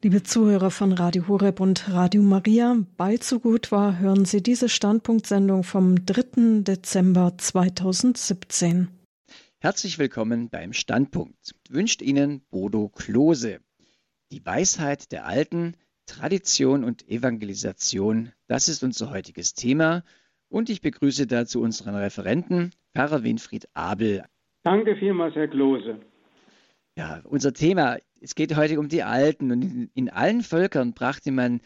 Liebe Zuhörer von Radio Horeb und Radio Maria, bald so gut war, hören Sie diese Standpunktsendung vom 3. Dezember 2017. Herzlich willkommen beim Standpunkt. Wünscht Ihnen Bodo Klose. Die Weisheit der Alten, Tradition und Evangelisation, das ist unser heutiges Thema. Und ich begrüße dazu unseren Referenten, Pfarrer Winfried Abel. Danke vielmals, Herr Klose. Ja, unser Thema, es geht heute um die Alten und in, in allen Völkern brachte man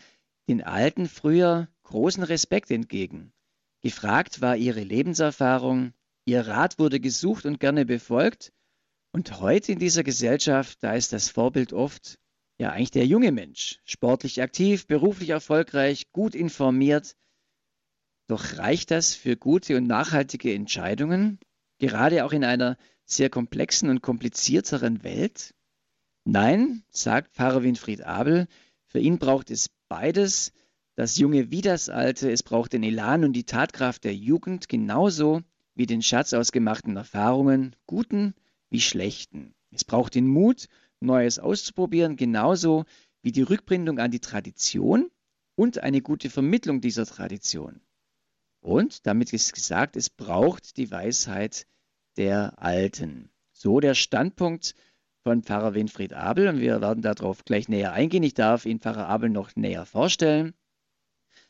den Alten früher großen Respekt entgegen. Gefragt war ihre Lebenserfahrung, ihr Rat wurde gesucht und gerne befolgt. Und heute in dieser Gesellschaft, da ist das Vorbild oft ja eigentlich der junge Mensch, sportlich aktiv, beruflich erfolgreich, gut informiert. Doch reicht das für gute und nachhaltige Entscheidungen, gerade auch in einer sehr komplexen und komplizierteren Welt? Nein, sagt Pfarrer Winfried Abel, für ihn braucht es beides, das Junge wie das Alte, es braucht den Elan und die Tatkraft der Jugend genauso wie den Schatz aus gemachten Erfahrungen, guten wie schlechten. Es braucht den Mut, Neues auszuprobieren, genauso wie die Rückbindung an die Tradition und eine gute Vermittlung dieser Tradition. Und damit ist gesagt, es braucht die Weisheit der Alten. So der Standpunkt von Pfarrer Winfried Abel und wir werden darauf gleich näher eingehen. Ich darf Ihnen Pfarrer Abel noch näher vorstellen.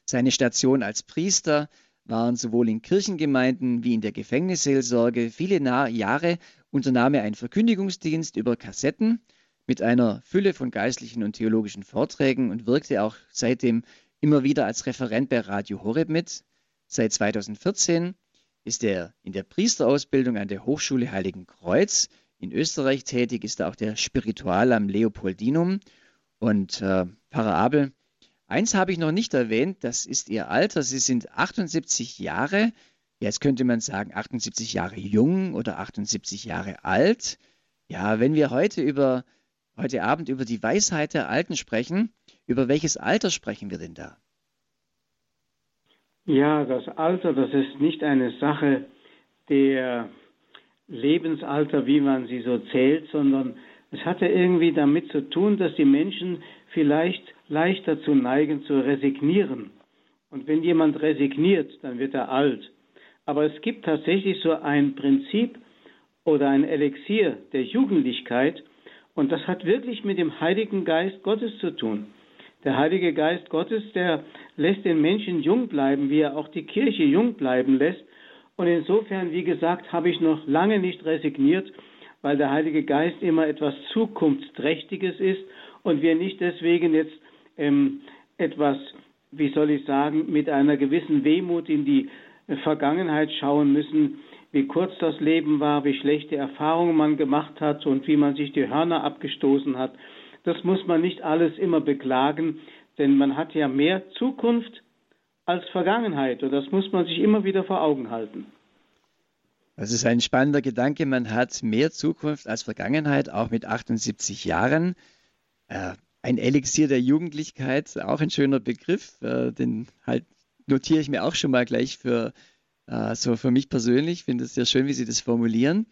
Seine Station als Priester waren sowohl in Kirchengemeinden wie in der Gefängnisseelsorge. Viele Jahre unternahm er einen Verkündigungsdienst über Kassetten mit einer Fülle von geistlichen und theologischen Vorträgen und wirkte auch seitdem immer wieder als Referent bei Radio Horeb mit. Seit 2014 ist er in der Priesterausbildung an der Hochschule Heiligen Kreuz in Österreich tätig, ist er auch der Spiritual am Leopoldinum. Und äh, Pfarrer Abel, eins habe ich noch nicht erwähnt, das ist Ihr Alter. Sie sind 78 Jahre. Jetzt könnte man sagen 78 Jahre jung oder 78 Jahre alt. Ja, wenn wir heute über heute Abend über die Weisheit der Alten sprechen, über welches Alter sprechen wir denn da? Ja, das Alter, das ist nicht eine Sache der Lebensalter, wie man sie so zählt, sondern es hatte irgendwie damit zu tun, dass die Menschen vielleicht leicht dazu neigen zu resignieren. Und wenn jemand resigniert, dann wird er alt. Aber es gibt tatsächlich so ein Prinzip oder ein Elixier der Jugendlichkeit und das hat wirklich mit dem Heiligen Geist Gottes zu tun. Der Heilige Geist Gottes, der lässt den Menschen jung bleiben, wie er auch die Kirche jung bleiben lässt. Und insofern, wie gesagt, habe ich noch lange nicht resigniert, weil der Heilige Geist immer etwas Zukunftsträchtiges ist und wir nicht deswegen jetzt ähm, etwas, wie soll ich sagen, mit einer gewissen Wehmut in die Vergangenheit schauen müssen, wie kurz das Leben war, wie schlechte Erfahrungen man gemacht hat und wie man sich die Hörner abgestoßen hat, das muss man nicht alles immer beklagen, denn man hat ja mehr Zukunft als Vergangenheit und das muss man sich immer wieder vor Augen halten. Das ist ein spannender Gedanke. Man hat mehr Zukunft als Vergangenheit, auch mit 78 Jahren. Äh, ein Elixier der Jugendlichkeit, auch ein schöner Begriff. Äh, den halt notiere ich mir auch schon mal gleich für, äh, so für mich persönlich. Ich finde es sehr schön, wie Sie das formulieren.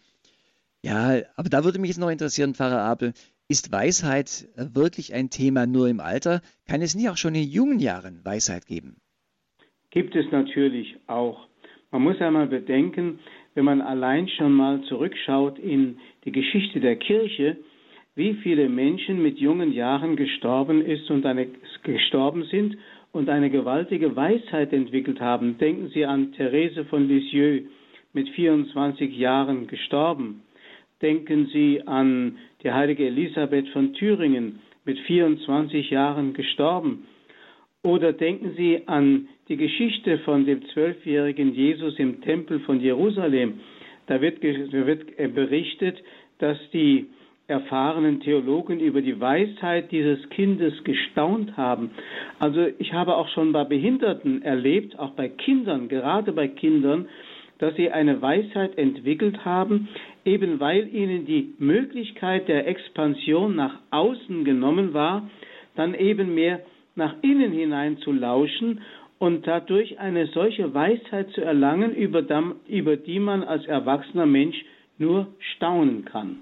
Ja, aber da würde mich jetzt noch interessieren, Pfarrer Abel, ist Weisheit äh, wirklich ein Thema nur im Alter? Kann es nie auch schon in jungen Jahren Weisheit geben? Gibt es natürlich auch. Man muss einmal bedenken, wenn man allein schon mal zurückschaut in die Geschichte der Kirche, wie viele Menschen mit jungen Jahren gestorben ist und eine, gestorben sind und eine gewaltige Weisheit entwickelt haben. Denken Sie an Therese von Lisieux mit 24 Jahren gestorben. Denken Sie an die heilige Elisabeth von Thüringen mit 24 Jahren gestorben. Oder denken Sie an die Geschichte von dem zwölfjährigen Jesus im Tempel von Jerusalem. Da wird, wird äh, berichtet, dass die erfahrenen Theologen über die Weisheit dieses Kindes gestaunt haben. Also ich habe auch schon bei Behinderten erlebt, auch bei Kindern, gerade bei Kindern, dass sie eine Weisheit entwickelt haben, eben weil ihnen die Möglichkeit der Expansion nach außen genommen war, dann eben mehr nach innen hinein zu lauschen und dadurch eine solche Weisheit zu erlangen, über die man als erwachsener Mensch nur staunen kann.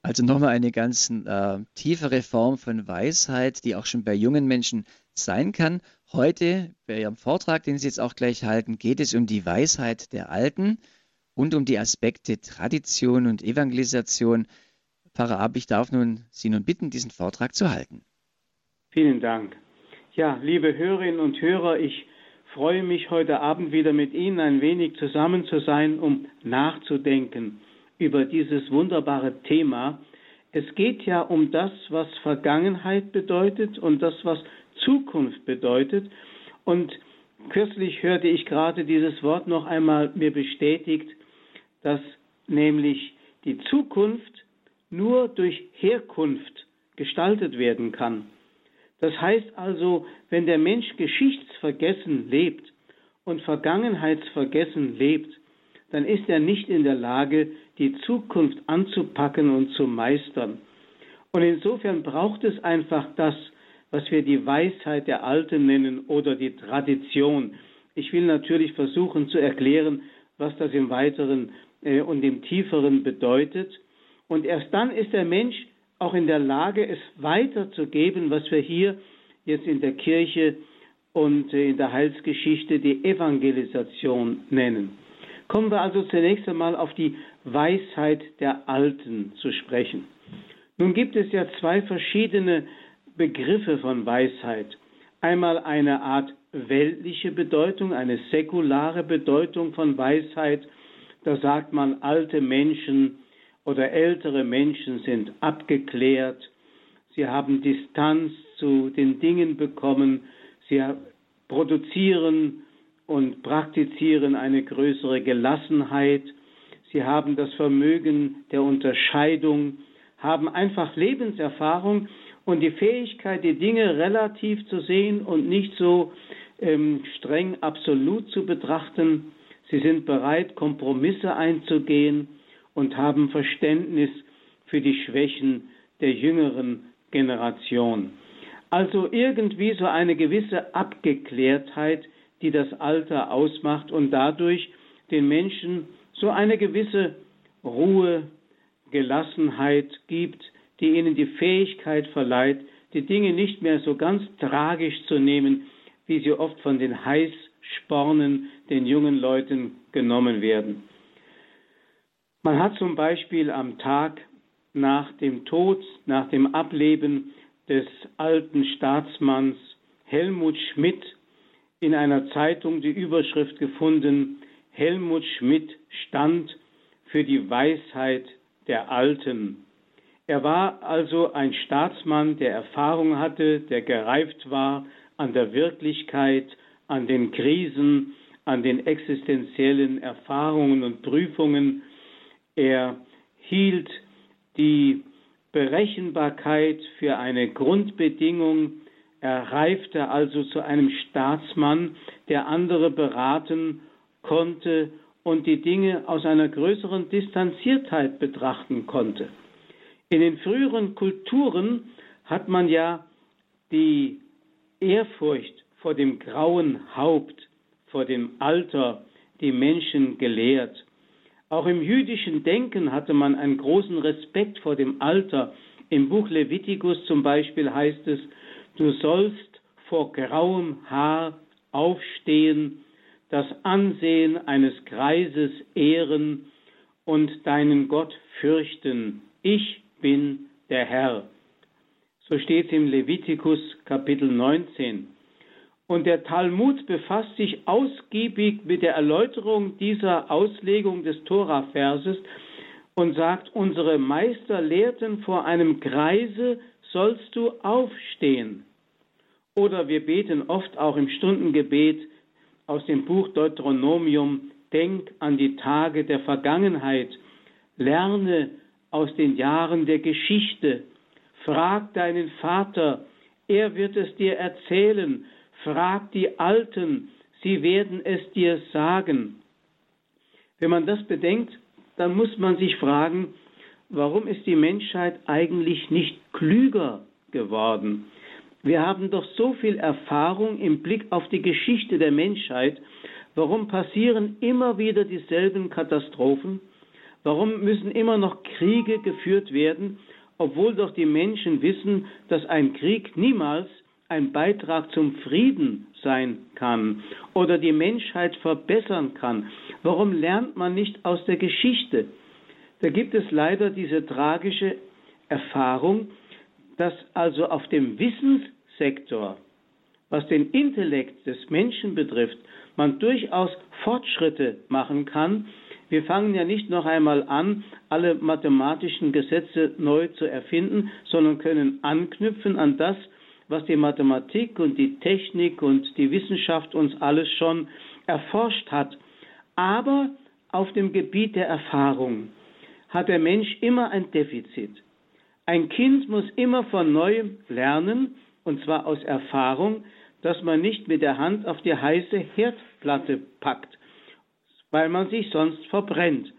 Also nochmal eine ganz äh, tiefere Form von Weisheit, die auch schon bei jungen Menschen sein kann. Heute bei Ihrem Vortrag, den Sie jetzt auch gleich halten, geht es um die Weisheit der Alten und um die Aspekte Tradition und Evangelisation. Pfarrer Ab, ich darf nun Sie nun bitten, diesen Vortrag zu halten. Vielen Dank. Ja, liebe Hörerinnen und Hörer, ich freue mich heute Abend wieder mit Ihnen ein wenig zusammen zu sein, um nachzudenken über dieses wunderbare Thema. Es geht ja um das, was Vergangenheit bedeutet und das, was Zukunft bedeutet. Und kürzlich hörte ich gerade dieses Wort noch einmal mir bestätigt, dass nämlich die Zukunft nur durch Herkunft gestaltet werden kann. Das heißt also, wenn der Mensch geschichtsvergessen lebt und vergangenheitsvergessen lebt, dann ist er nicht in der Lage, die Zukunft anzupacken und zu meistern. Und insofern braucht es einfach das, was wir die Weisheit der Alten nennen oder die Tradition. Ich will natürlich versuchen zu erklären, was das im Weiteren äh, und im Tieferen bedeutet. Und erst dann ist der Mensch auch in der Lage, es weiterzugeben, was wir hier jetzt in der Kirche und äh, in der Heilsgeschichte die Evangelisation nennen. Kommen wir also zunächst einmal auf die Weisheit der Alten zu sprechen. Nun gibt es ja zwei verschiedene Begriffe von Weisheit. Einmal eine Art weltliche Bedeutung, eine säkulare Bedeutung von Weisheit. Da sagt man, alte Menschen oder ältere Menschen sind abgeklärt, sie haben Distanz zu den Dingen bekommen, sie produzieren und praktizieren eine größere Gelassenheit, sie haben das Vermögen der Unterscheidung, haben einfach Lebenserfahrung und die Fähigkeit, die Dinge relativ zu sehen und nicht so ähm, streng absolut zu betrachten. Sie sind bereit, Kompromisse einzugehen und haben Verständnis für die Schwächen der jüngeren Generation. Also irgendwie so eine gewisse Abgeklärtheit, die das Alter ausmacht und dadurch den Menschen so eine gewisse Ruhe, Gelassenheit gibt, die ihnen die Fähigkeit verleiht, die Dinge nicht mehr so ganz tragisch zu nehmen, wie sie oft von den Heißspornen, den jungen Leuten genommen werden. Man hat zum Beispiel am Tag nach dem Tod, nach dem Ableben des alten Staatsmanns Helmut Schmidt in einer Zeitung die Überschrift gefunden, Helmut Schmidt stand für die Weisheit der Alten. Er war also ein Staatsmann, der Erfahrung hatte, der gereift war an der Wirklichkeit, an den Krisen, an den existenziellen Erfahrungen und Prüfungen. Er hielt die Berechenbarkeit für eine Grundbedingung. Er reifte also zu einem Staatsmann, der andere beraten konnte und die Dinge aus einer größeren Distanziertheit betrachten konnte. In den früheren Kulturen hat man ja die Ehrfurcht vor dem grauen Haupt, vor dem Alter die Menschen gelehrt. Auch im jüdischen Denken hatte man einen großen Respekt vor dem Alter. Im Buch Levitikus zum Beispiel heißt es, du sollst vor grauem Haar aufstehen, das Ansehen eines Greises ehren und deinen Gott fürchten. Ich bin der Herr. So steht es im Levitikus Kapitel 19. Und der Talmud befasst sich ausgiebig mit der Erläuterung dieser Auslegung des Tora-Verses und sagt, unsere Meister lehrten, vor einem Kreise sollst du aufstehen. Oder wir beten oft auch im Stundengebet aus dem Buch Deuteronomium, denk an die Tage der Vergangenheit, lerne aus den Jahren der Geschichte, frag deinen Vater, er wird es dir erzählen, Frag die Alten, sie werden es dir sagen. Wenn man das bedenkt, dann muss man sich fragen, warum ist die Menschheit eigentlich nicht klüger geworden? Wir haben doch so viel Erfahrung im Blick auf die Geschichte der Menschheit. Warum passieren immer wieder dieselben Katastrophen? Warum müssen immer noch Kriege geführt werden, obwohl doch die Menschen wissen, dass ein Krieg niemals ein Beitrag zum Frieden sein kann oder die Menschheit verbessern kann? Warum lernt man nicht aus der Geschichte? Da gibt es leider diese tragische Erfahrung, dass also auf dem Wissenssektor, was den Intellekt des Menschen betrifft, man durchaus Fortschritte machen kann. Wir fangen ja nicht noch einmal an, alle mathematischen Gesetze neu zu erfinden, sondern können anknüpfen an das, was die Mathematik und die Technik und die Wissenschaft uns alles schon erforscht hat. Aber auf dem Gebiet der Erfahrung hat der Mensch immer ein Defizit. Ein Kind muss immer von neuem lernen, und zwar aus Erfahrung, dass man nicht mit der Hand auf die heiße Herdplatte packt, weil man sich sonst verbrennt.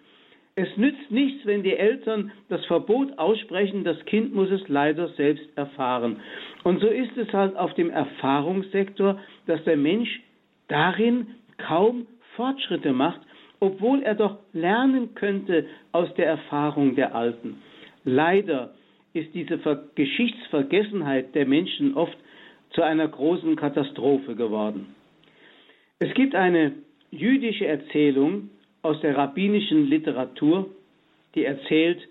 Es nützt nichts, wenn die Eltern das Verbot aussprechen, das Kind muss es leider selbst erfahren. Und so ist es halt auf dem Erfahrungssektor, dass der Mensch darin kaum Fortschritte macht, obwohl er doch lernen könnte aus der Erfahrung der Alten. Leider ist diese Geschichtsvergessenheit der Menschen oft zu einer großen Katastrophe geworden. Es gibt eine jüdische Erzählung aus der rabbinischen Literatur, die erzählt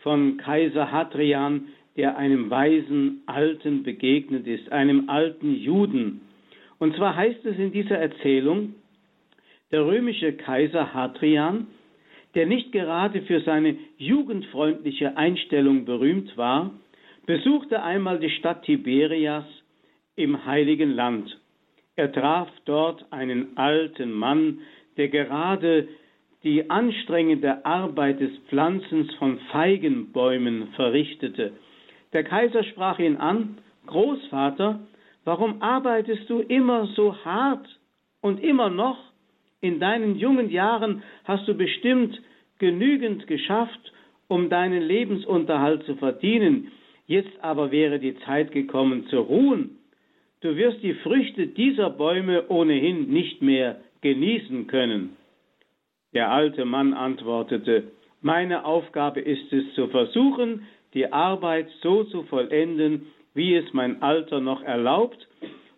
von Kaiser Hadrian, der einem weisen Alten begegnet ist, einem alten Juden. Und zwar heißt es in dieser Erzählung, der römische Kaiser Hadrian der nicht gerade für seine jugendfreundliche Einstellung berühmt war, besuchte einmal die Stadt Tiberias im heiligen Land. Er traf dort einen alten Mann, der gerade die anstrengende Arbeit des Pflanzens von Feigenbäumen verrichtete. Der Kaiser sprach ihn an, Großvater, warum arbeitest du immer so hart und immer noch? In deinen jungen Jahren hast du bestimmt genügend geschafft, um deinen Lebensunterhalt zu verdienen. Jetzt aber wäre die Zeit gekommen zu ruhen. Du wirst die Früchte dieser Bäume ohnehin nicht mehr genießen können. Der alte Mann antwortete, meine Aufgabe ist es zu versuchen, die Arbeit so zu vollenden, wie es mein Alter noch erlaubt,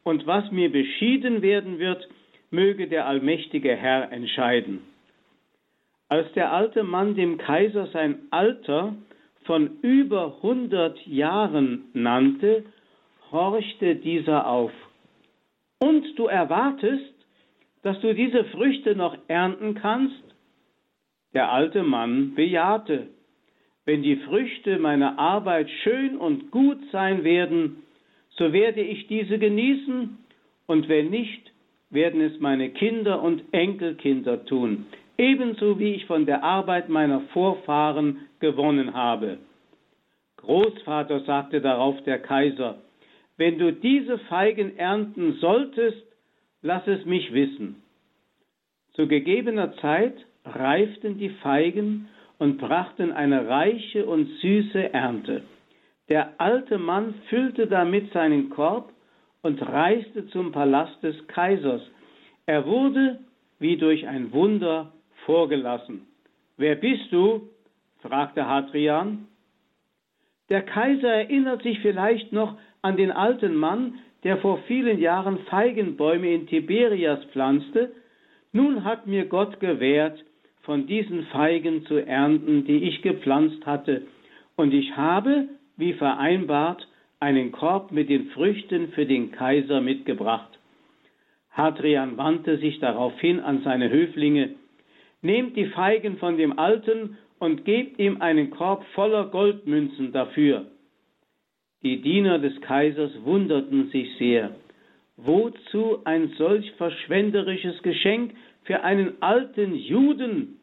und was mir beschieden werden wird, möge der allmächtige Herr entscheiden. Als der alte Mann dem Kaiser sein Alter von über 100 Jahren nannte, horchte dieser auf. Und du erwartest, dass du diese Früchte noch ernten kannst? Der alte Mann bejahte. Wenn die Früchte meiner Arbeit schön und gut sein werden, so werde ich diese genießen, und wenn nicht, werden es meine Kinder und Enkelkinder tun, ebenso wie ich von der Arbeit meiner Vorfahren gewonnen habe. Großvater, sagte darauf der Kaiser, wenn du diese Feigen ernten solltest, lass es mich wissen. Zu gegebener Zeit reiften die Feigen und brachten eine reiche und süße Ernte. Der alte Mann füllte damit seinen Korb und reiste zum Palast des Kaisers. Er wurde wie durch ein Wunder vorgelassen. Wer bist du? fragte Hadrian. Der Kaiser erinnert sich vielleicht noch an den alten Mann, der vor vielen Jahren Feigenbäume in Tiberias pflanzte. Nun hat mir Gott gewährt, von diesen Feigen zu ernten, die ich gepflanzt hatte, und ich habe, wie vereinbart, einen Korb mit den Früchten für den Kaiser mitgebracht. Hadrian wandte sich daraufhin an seine Höflinge, Nehmt die Feigen von dem Alten und gebt ihm einen Korb voller Goldmünzen dafür. Die Diener des Kaisers wunderten sich sehr. Wozu ein solch verschwenderisches Geschenk für einen alten Juden?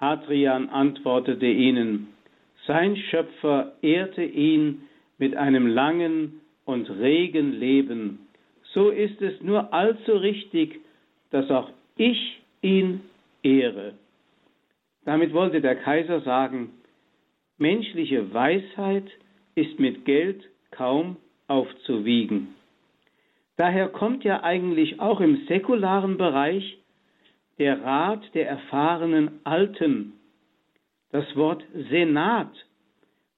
Hadrian antwortete ihnen, sein Schöpfer ehrte ihn mit einem langen und regen Leben. So ist es nur allzu richtig, dass auch ich ihn ehre. Damit wollte der Kaiser sagen, menschliche Weisheit ist mit Geld kaum aufzuwiegen. Daher kommt ja eigentlich auch im säkularen Bereich der Rat der erfahrenen Alten Das Wort Senat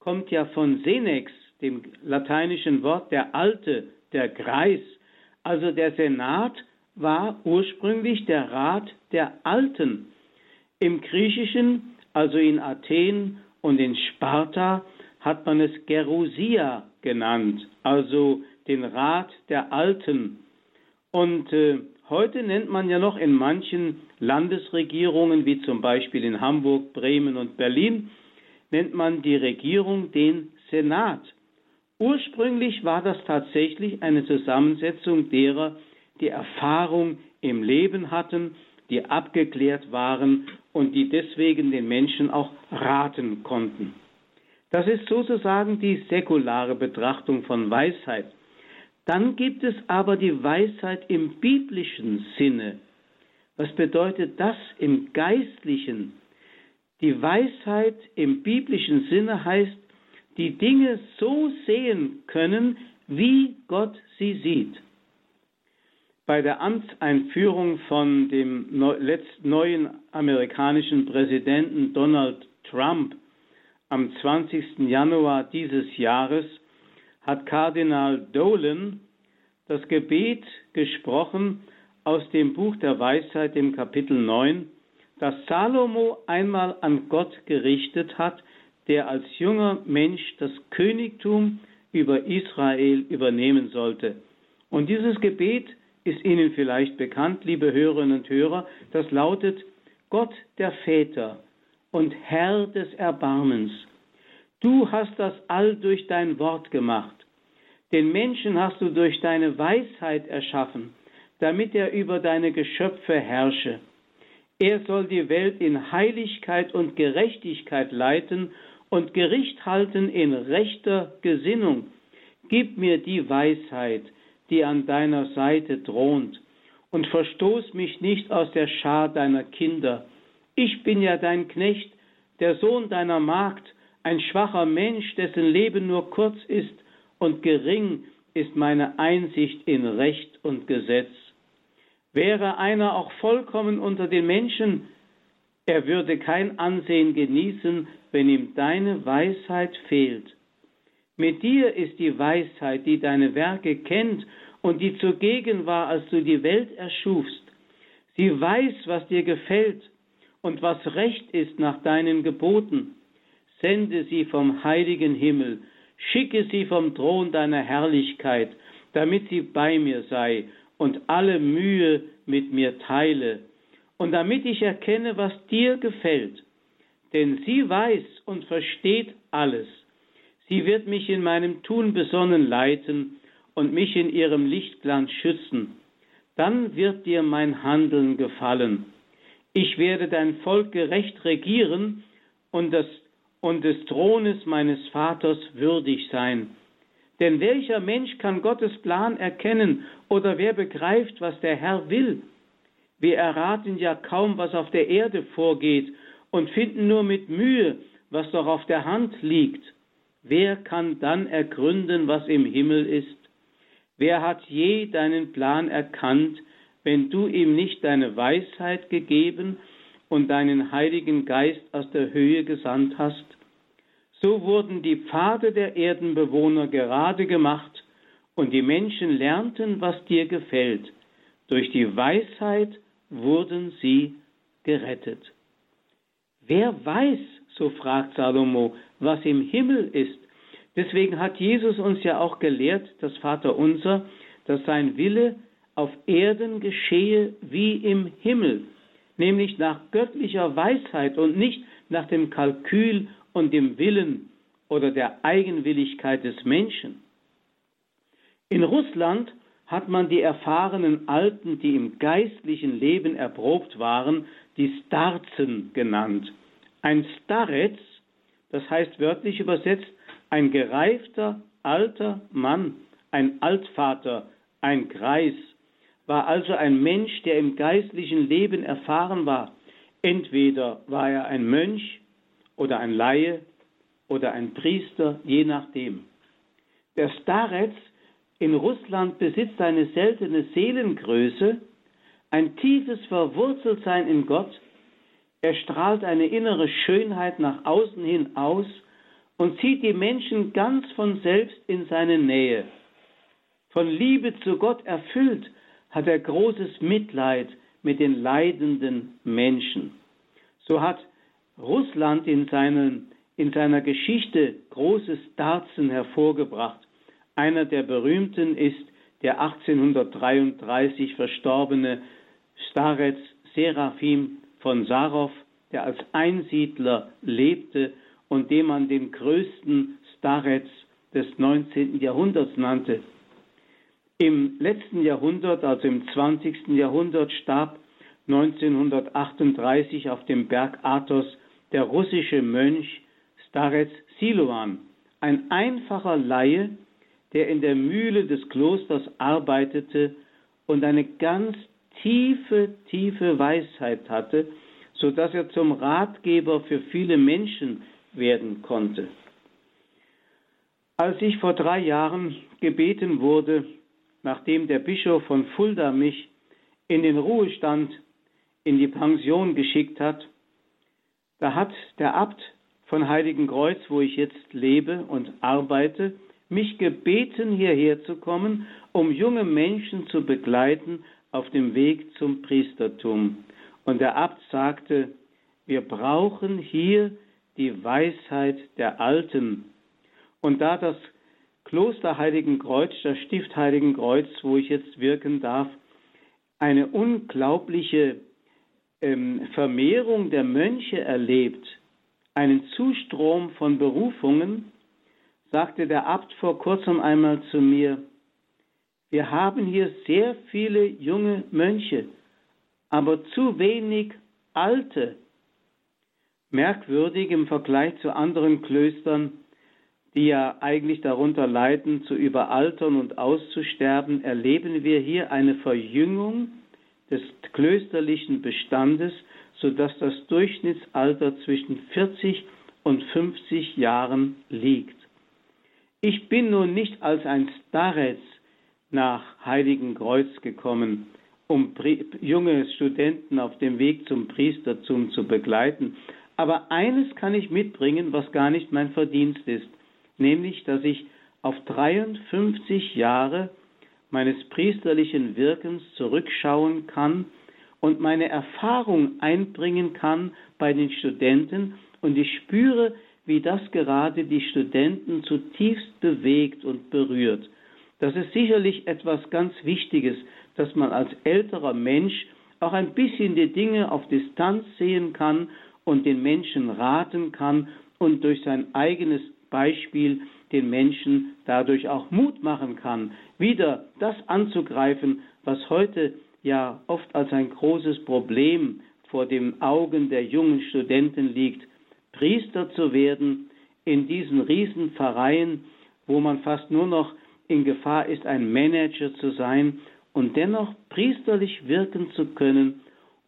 kommt ja von Senex, dem lateinischen Wort der Alte, der Greis. Also der Senat war ursprünglich der Rat der Alten. Im Griechischen, also in Athen und in Sparta, hat man es Gerusia genannt, also den Rat der Alten. Und äh, heute nennt man ja noch in manchen Landesregierungen, wie zum Beispiel in Hamburg, Bremen und Berlin, nennt man die Regierung den Senat. Ursprünglich war das tatsächlich eine Zusammensetzung derer, die Erfahrung im Leben hatten, die abgeklärt waren und die deswegen den Menschen auch raten konnten. Das ist sozusagen die säkulare Betrachtung von Weisheit. Dann gibt es aber die Weisheit im biblischen Sinne. Was bedeutet das im geistlichen? Die Weisheit im biblischen Sinne heißt, die Dinge so sehen können, wie Gott sie sieht. Bei der Amtseinführung von dem neuen amerikanischen Präsidenten Donald Trump am 20. Januar dieses Jahres hat Kardinal Dolan das Gebet gesprochen aus dem Buch der Weisheit im Kapitel 9, das Salomo einmal an Gott gerichtet hat, der als junger Mensch das Königtum über Israel übernehmen sollte. Und dieses Gebet ist Ihnen vielleicht bekannt, liebe Hörerinnen und Hörer, das lautet Gott der Väter und Herr des Erbarmens. Du hast das All durch dein Wort gemacht. Den Menschen hast du durch deine Weisheit erschaffen, damit er über deine Geschöpfe herrsche. Er soll die Welt in Heiligkeit und Gerechtigkeit leiten und Gericht halten in rechter Gesinnung. Gib mir die Weisheit, die an deiner Seite thront, und verstoß mich nicht aus der Schar deiner Kinder. Ich bin ja dein Knecht, der Sohn deiner Magd, ein schwacher Mensch, dessen Leben nur kurz ist, und gering ist meine Einsicht in Recht und Gesetz. Wäre einer auch vollkommen unter den Menschen, er würde kein Ansehen genießen, wenn ihm deine Weisheit fehlt. Mit dir ist die Weisheit, die deine Werke kennt und die zugegen war, als du die Welt erschufst. Sie weiß, was dir gefällt und was recht ist nach deinen Geboten. Sende sie vom heiligen Himmel, schicke sie vom Thron deiner Herrlichkeit, damit sie bei mir sei und alle Mühe mit mir teile, und damit ich erkenne, was dir gefällt. Denn sie weiß und versteht alles. Sie wird mich in meinem Tun besonnen leiten und mich in ihrem Lichtglanz schützen. Dann wird dir mein Handeln gefallen. Ich werde dein Volk gerecht regieren und, das, und des Thrones meines Vaters würdig sein. Denn welcher Mensch kann Gottes Plan erkennen oder wer begreift, was der Herr will? Wir erraten ja kaum, was auf der Erde vorgeht und finden nur mit Mühe, was doch auf der Hand liegt. Wer kann dann ergründen, was im Himmel ist? Wer hat je deinen Plan erkannt, wenn du ihm nicht deine Weisheit gegeben und deinen Heiligen Geist aus der Höhe gesandt hast? So wurden die Pfade der Erdenbewohner gerade gemacht, und die Menschen lernten, was dir gefällt. Durch die Weisheit wurden sie gerettet. Wer weiß, so fragt Salomo, was im Himmel ist? Deswegen hat Jesus uns ja auch gelehrt, das Vaterunser, dass sein Wille auf Erden geschehe wie im Himmel, nämlich nach göttlicher Weisheit und nicht nach dem Kalkül und dem Willen oder der Eigenwilligkeit des Menschen. In Russland hat man die erfahrenen Alten, die im geistlichen Leben erprobt waren, die Starzen genannt. Ein Starez, das heißt wörtlich übersetzt, ein gereifter alter Mann, ein Altvater, ein Greis, war also ein Mensch, der im geistlichen Leben erfahren war. Entweder war er ein Mönch oder ein Laie oder ein Priester, je nachdem. Der Starets in Russland besitzt eine seltene Seelengröße, ein tiefes Verwurzeltsein in Gott, Er strahlt eine innere Schönheit nach außen hin aus und zieht die Menschen ganz von selbst in seine Nähe. Von Liebe zu Gott erfüllt hat er großes Mitleid mit den leidenden Menschen. So hat Russland in, seinen, in seiner Geschichte großes Darzen hervorgebracht. Einer der berühmten ist der 1833 verstorbene Starez Serafim von Sarov, der als Einsiedler lebte und dem man den größten Starez des 19. Jahrhunderts nannte. Im letzten Jahrhundert, also im 20. Jahrhundert, starb 1938 auf dem Berg Athos der russische Mönch Starez Siloan, ein einfacher Laie, der in der Mühle des Klosters arbeitete und eine ganz tiefe, tiefe Weisheit hatte, so dass er zum Ratgeber für viele Menschen werden konnte. Als ich vor drei Jahren gebeten wurde, nachdem der Bischof von Fulda mich in den Ruhestand in die Pension geschickt hat, da hat der Abt von Heiligenkreuz, wo ich jetzt lebe und arbeite, mich gebeten, hierher zu kommen, um junge Menschen zu begleiten auf dem Weg zum Priestertum. Und der Abt sagte, wir brauchen hier die Weisheit der Alten. Und da das Kloster Heiligenkreuz, das Stift Heiligenkreuz, wo ich jetzt wirken darf, eine unglaubliche ähm, Vermehrung der Mönche erlebt, einen Zustrom von Berufungen, sagte der Abt vor kurzem einmal zu mir, wir haben hier sehr viele junge Mönche, aber zu wenig alte. Merkwürdig im Vergleich zu anderen Klöstern, die ja eigentlich darunter leiden, zu überaltern und auszusterben, erleben wir hier eine Verjüngung des klösterlichen Bestandes, sodass das Durchschnittsalter zwischen 40 und 50 Jahren liegt. Ich bin nun nicht als ein Starez nach Heiligenkreuz gekommen, um junge Studenten auf dem Weg zum Priestertum zu begleiten. Aber eines kann ich mitbringen, was gar nicht mein Verdienst ist, nämlich, dass ich auf 53 Jahre meines priesterlichen Wirkens zurückschauen kann und meine Erfahrung einbringen kann bei den Studenten und ich spüre, wie das gerade die Studenten zutiefst bewegt und berührt. Das ist sicherlich etwas ganz Wichtiges, dass man als älterer Mensch auch ein bisschen die Dinge auf Distanz sehen kann und den Menschen raten kann und durch sein eigenes Beispiel den Menschen dadurch auch Mut machen kann, wieder das anzugreifen, was heute ja oft als ein großes Problem vor den Augen der jungen Studenten liegt, Priester zu werden in diesen Riesenpfarreien, wo man fast nur noch in Gefahr ist, ein Manager zu sein und dennoch priesterlich wirken zu können,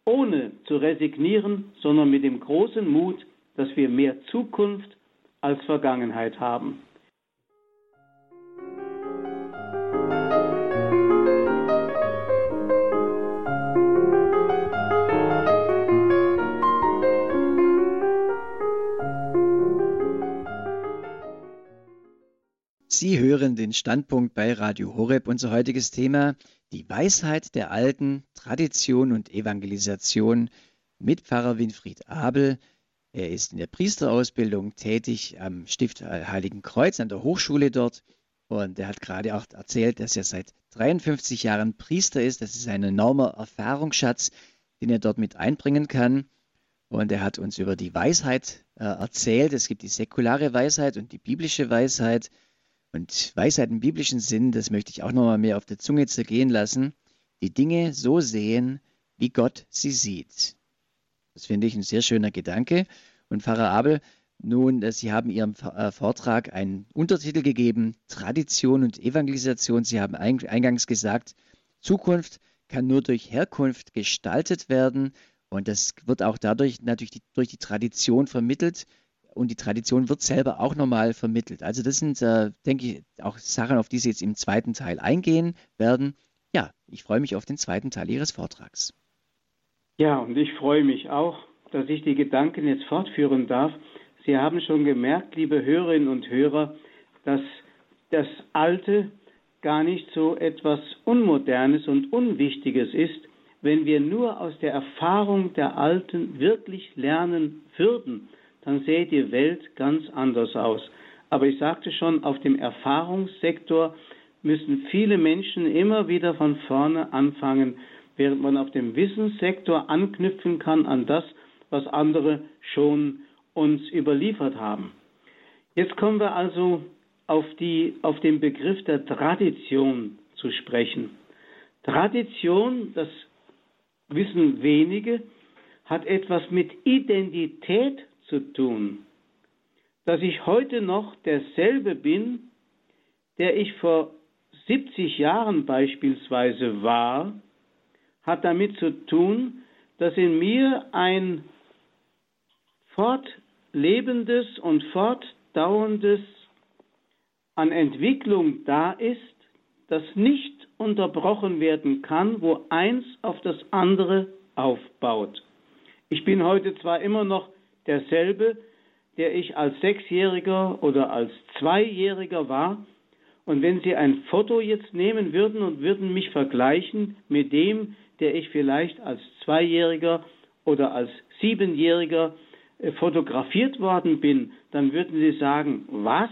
ohne zu resignieren, sondern mit dem großen Mut, dass wir mehr Zukunft als Vergangenheit haben. Sie hören den Standpunkt bei Radio Horeb. Unser heutiges Thema, die Weisheit der Alten, Tradition und Evangelisation mit Pfarrer Winfried Abel. Er ist in der Priesterausbildung tätig am Stift Heiligen Kreuz, an der Hochschule dort. Und er hat gerade auch erzählt, dass er seit 53 Jahren Priester ist. Das ist ein enormer Erfahrungsschatz, den er dort mit einbringen kann. Und er hat uns über die Weisheit äh, erzählt. Es gibt die säkulare Weisheit und die biblische Weisheit. Und Weisheit im biblischen Sinn, das möchte ich auch nochmal mehr auf der Zunge zergehen lassen, die Dinge so sehen, wie Gott sie sieht. Das finde ich ein sehr schöner Gedanke. Und Pfarrer Abel, nun, äh, Sie haben Ihrem äh, Vortrag einen Untertitel gegeben, Tradition und Evangelisation. Sie haben eingangs gesagt, Zukunft kann nur durch Herkunft gestaltet werden. Und das wird auch dadurch natürlich die, durch die Tradition vermittelt und die Tradition wird selber auch nochmal vermittelt. Also das sind, äh, denke ich, auch Sachen, auf die Sie jetzt im zweiten Teil eingehen werden. Ja, ich freue mich auf den zweiten Teil Ihres Vortrags. Ja, und ich freue mich auch dass ich die Gedanken jetzt fortführen darf. Sie haben schon gemerkt, liebe Hörerinnen und Hörer, dass das Alte gar nicht so etwas Unmodernes und Unwichtiges ist, wenn wir nur aus der Erfahrung der Alten wirklich lernen würden, dann sähe die Welt ganz anders aus. Aber ich sagte schon, auf dem Erfahrungssektor müssen viele Menschen immer wieder von vorne anfangen, während man auf dem Wissenssektor anknüpfen kann an das, was andere schon uns überliefert haben. Jetzt kommen wir also auf, die, auf den Begriff der Tradition zu sprechen. Tradition, das wissen wenige, hat etwas mit Identität zu tun. Dass ich heute noch derselbe bin, der ich vor 70 Jahren beispielsweise war, hat damit zu tun, dass in mir ein fortlebendes und fortdauerndes an Entwicklung da ist, das nicht unterbrochen werden kann, wo eins auf das andere aufbaut. Ich bin heute zwar immer noch derselbe, der ich als Sechsjähriger oder als Zweijähriger war, und wenn Sie ein Foto jetzt nehmen würden und würden mich vergleichen mit dem, der ich vielleicht als Zweijähriger oder als Siebenjähriger äh, fotografiert worden bin, dann würden Sie sagen, was?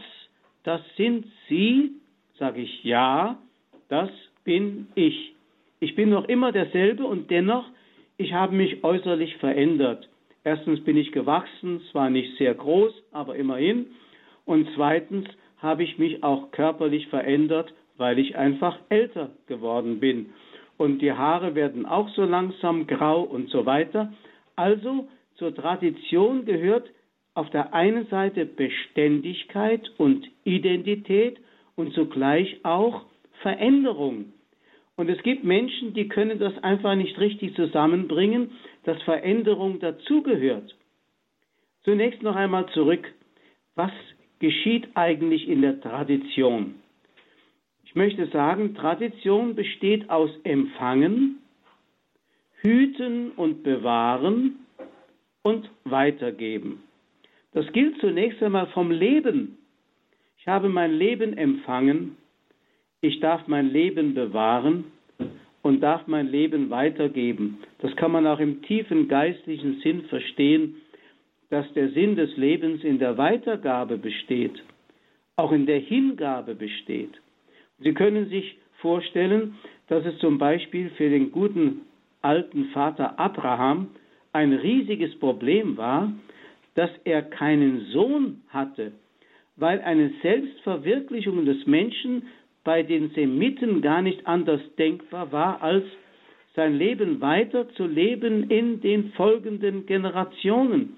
Das sind Sie? Sage ich, ja, das bin ich. Ich bin noch immer derselbe und dennoch, ich habe mich äußerlich verändert. Erstens bin ich gewachsen, zwar nicht sehr groß, aber immerhin. Und zweitens habe ich mich auch körperlich verändert, weil ich einfach älter geworden bin. Und die Haare werden auch so langsam grau und so weiter. Also zur Tradition gehört auf der einen Seite Beständigkeit und Identität und zugleich auch Veränderung. Und es gibt Menschen, die können das einfach nicht richtig zusammenbringen, dass Veränderung dazugehört. Zunächst noch einmal zurück. Was geschieht eigentlich in der Tradition? Ich möchte sagen, Tradition besteht aus Empfangen, Hüten und Bewahren und Weitergeben. Das gilt zunächst einmal vom Leben. Ich habe mein Leben empfangen ich darf mein Leben bewahren und darf mein Leben weitergeben. Das kann man auch im tiefen geistlichen Sinn verstehen, dass der Sinn des Lebens in der Weitergabe besteht, auch in der Hingabe besteht. Sie können sich vorstellen, dass es zum Beispiel für den guten alten Vater Abraham ein riesiges Problem war, dass er keinen Sohn hatte, weil eine Selbstverwirklichung des Menschen bei den Semiten gar nicht anders denkbar war, als sein Leben weiter zu leben in den folgenden Generationen.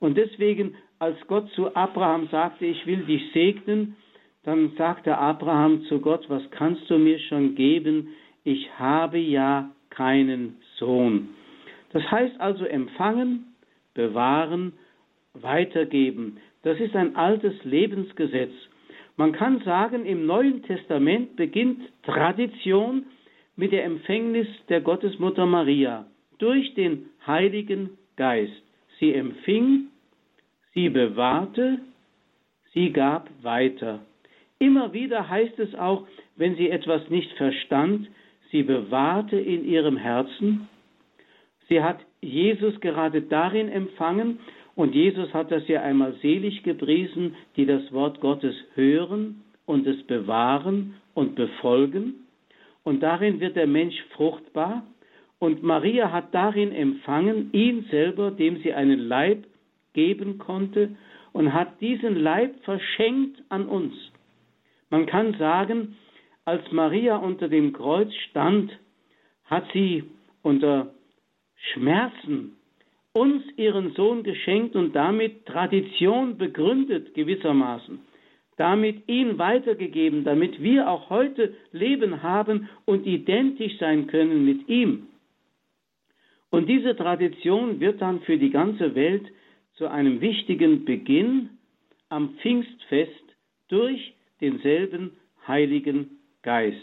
Und deswegen, als Gott zu Abraham sagte, ich will dich segnen, dann sagte Abraham zu Gott, was kannst du mir schon geben? Ich habe ja keinen Sohn. Das heißt also empfangen, bewahren, weitergeben. Das ist ein altes Lebensgesetz. Man kann sagen, im Neuen Testament beginnt Tradition mit der Empfängnis der Gottesmutter Maria durch den Heiligen Geist. Sie empfing, sie bewahrte, sie gab weiter. Immer wieder heißt es auch, wenn sie etwas nicht verstand, sie bewahrte in ihrem Herzen. Sie hat Jesus gerade darin empfangen und Jesus hat das ja einmal selig gepriesen, die das Wort Gottes hören und es bewahren und befolgen. Und darin wird der Mensch fruchtbar. Und Maria hat darin empfangen, ihn selber, dem sie einen Leib geben konnte, und hat diesen Leib verschenkt an uns. Man kann sagen, als Maria unter dem Kreuz stand, hat sie unter Schmerzen uns ihren Sohn geschenkt und damit Tradition begründet gewissermaßen, damit ihn weitergegeben, damit wir auch heute Leben haben und identisch sein können mit ihm. Und diese Tradition wird dann für die ganze Welt zu einem wichtigen Beginn am Pfingstfest durch denselben Heiligen Geist.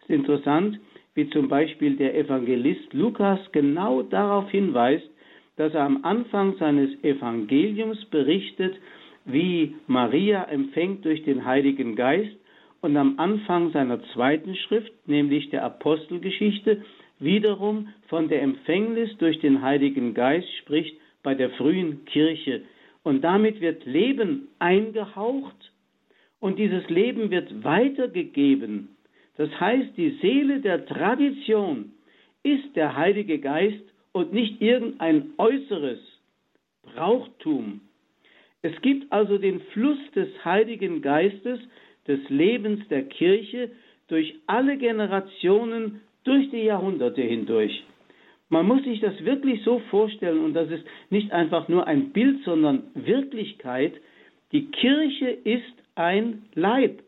Es ist interessant, wie zum Beispiel der Evangelist Lukas genau darauf hinweist, dass er am Anfang seines Evangeliums berichtet, wie Maria empfängt durch den Heiligen Geist und am Anfang seiner zweiten Schrift, nämlich der Apostelgeschichte, wiederum von der Empfängnis durch den Heiligen Geist spricht bei der frühen Kirche. Und damit wird Leben eingehaucht und dieses Leben wird weitergegeben. Das heißt, die Seele der Tradition ist der Heilige Geist und nicht irgendein äußeres Brauchtum. Es gibt also den Fluss des Heiligen Geistes, des Lebens der Kirche durch alle Generationen, durch die Jahrhunderte hindurch. Man muss sich das wirklich so vorstellen, und das ist nicht einfach nur ein Bild, sondern Wirklichkeit. Die Kirche ist ein Leib.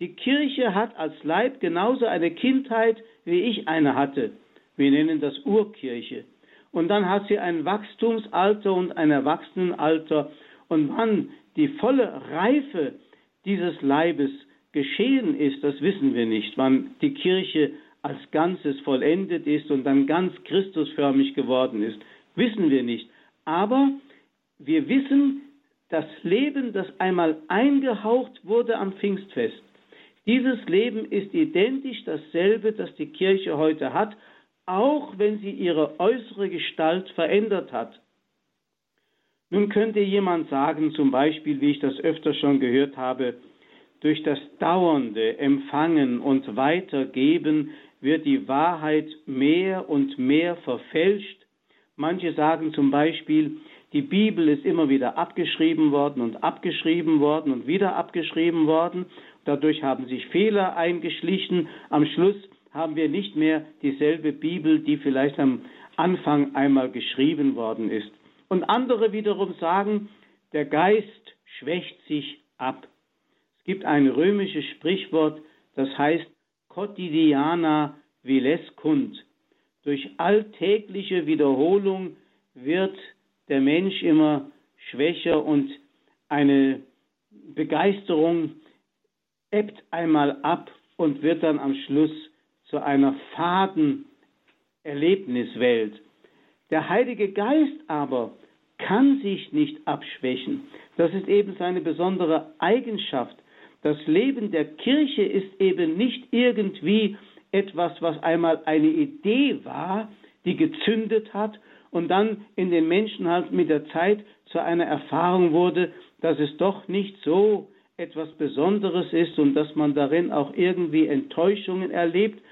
Die Kirche hat als Leib genauso eine Kindheit, wie ich eine hatte. Wir nennen das Urkirche. Und dann hat sie ein Wachstumsalter und ein Erwachsenenalter. Und wann die volle Reife dieses Leibes geschehen ist, das wissen wir nicht. Wann die Kirche als Ganzes vollendet ist und dann ganz Christusförmig geworden ist, wissen wir nicht. Aber wir wissen, das Leben, das einmal eingehaucht wurde am Pfingstfest, dieses Leben ist identisch dasselbe, das die Kirche heute hat, auch wenn sie ihre äußere Gestalt verändert hat. Nun könnte jemand sagen, zum Beispiel, wie ich das öfter schon gehört habe, durch das dauernde Empfangen und Weitergeben wird die Wahrheit mehr und mehr verfälscht. Manche sagen zum Beispiel, die Bibel ist immer wieder abgeschrieben worden und abgeschrieben worden und wieder abgeschrieben worden. Dadurch haben sich Fehler eingeschlichen. Am Schluss haben wir nicht mehr dieselbe Bibel, die vielleicht am Anfang einmal geschrieben worden ist. Und andere wiederum sagen, der Geist schwächt sich ab. Es gibt ein römisches Sprichwort, das heißt quotidiana vilescunt. Durch alltägliche Wiederholung wird der Mensch immer schwächer und eine Begeisterung ebbt einmal ab und wird dann am Schluss zu einer faden Erlebniswelt. Der Heilige Geist aber kann sich nicht abschwächen. Das ist eben seine besondere Eigenschaft. Das Leben der Kirche ist eben nicht irgendwie etwas, was einmal eine Idee war, die gezündet hat und dann in den Menschen halt mit der Zeit zu einer Erfahrung wurde, dass es doch nicht so etwas Besonderes ist und dass man darin auch irgendwie Enttäuschungen erlebt.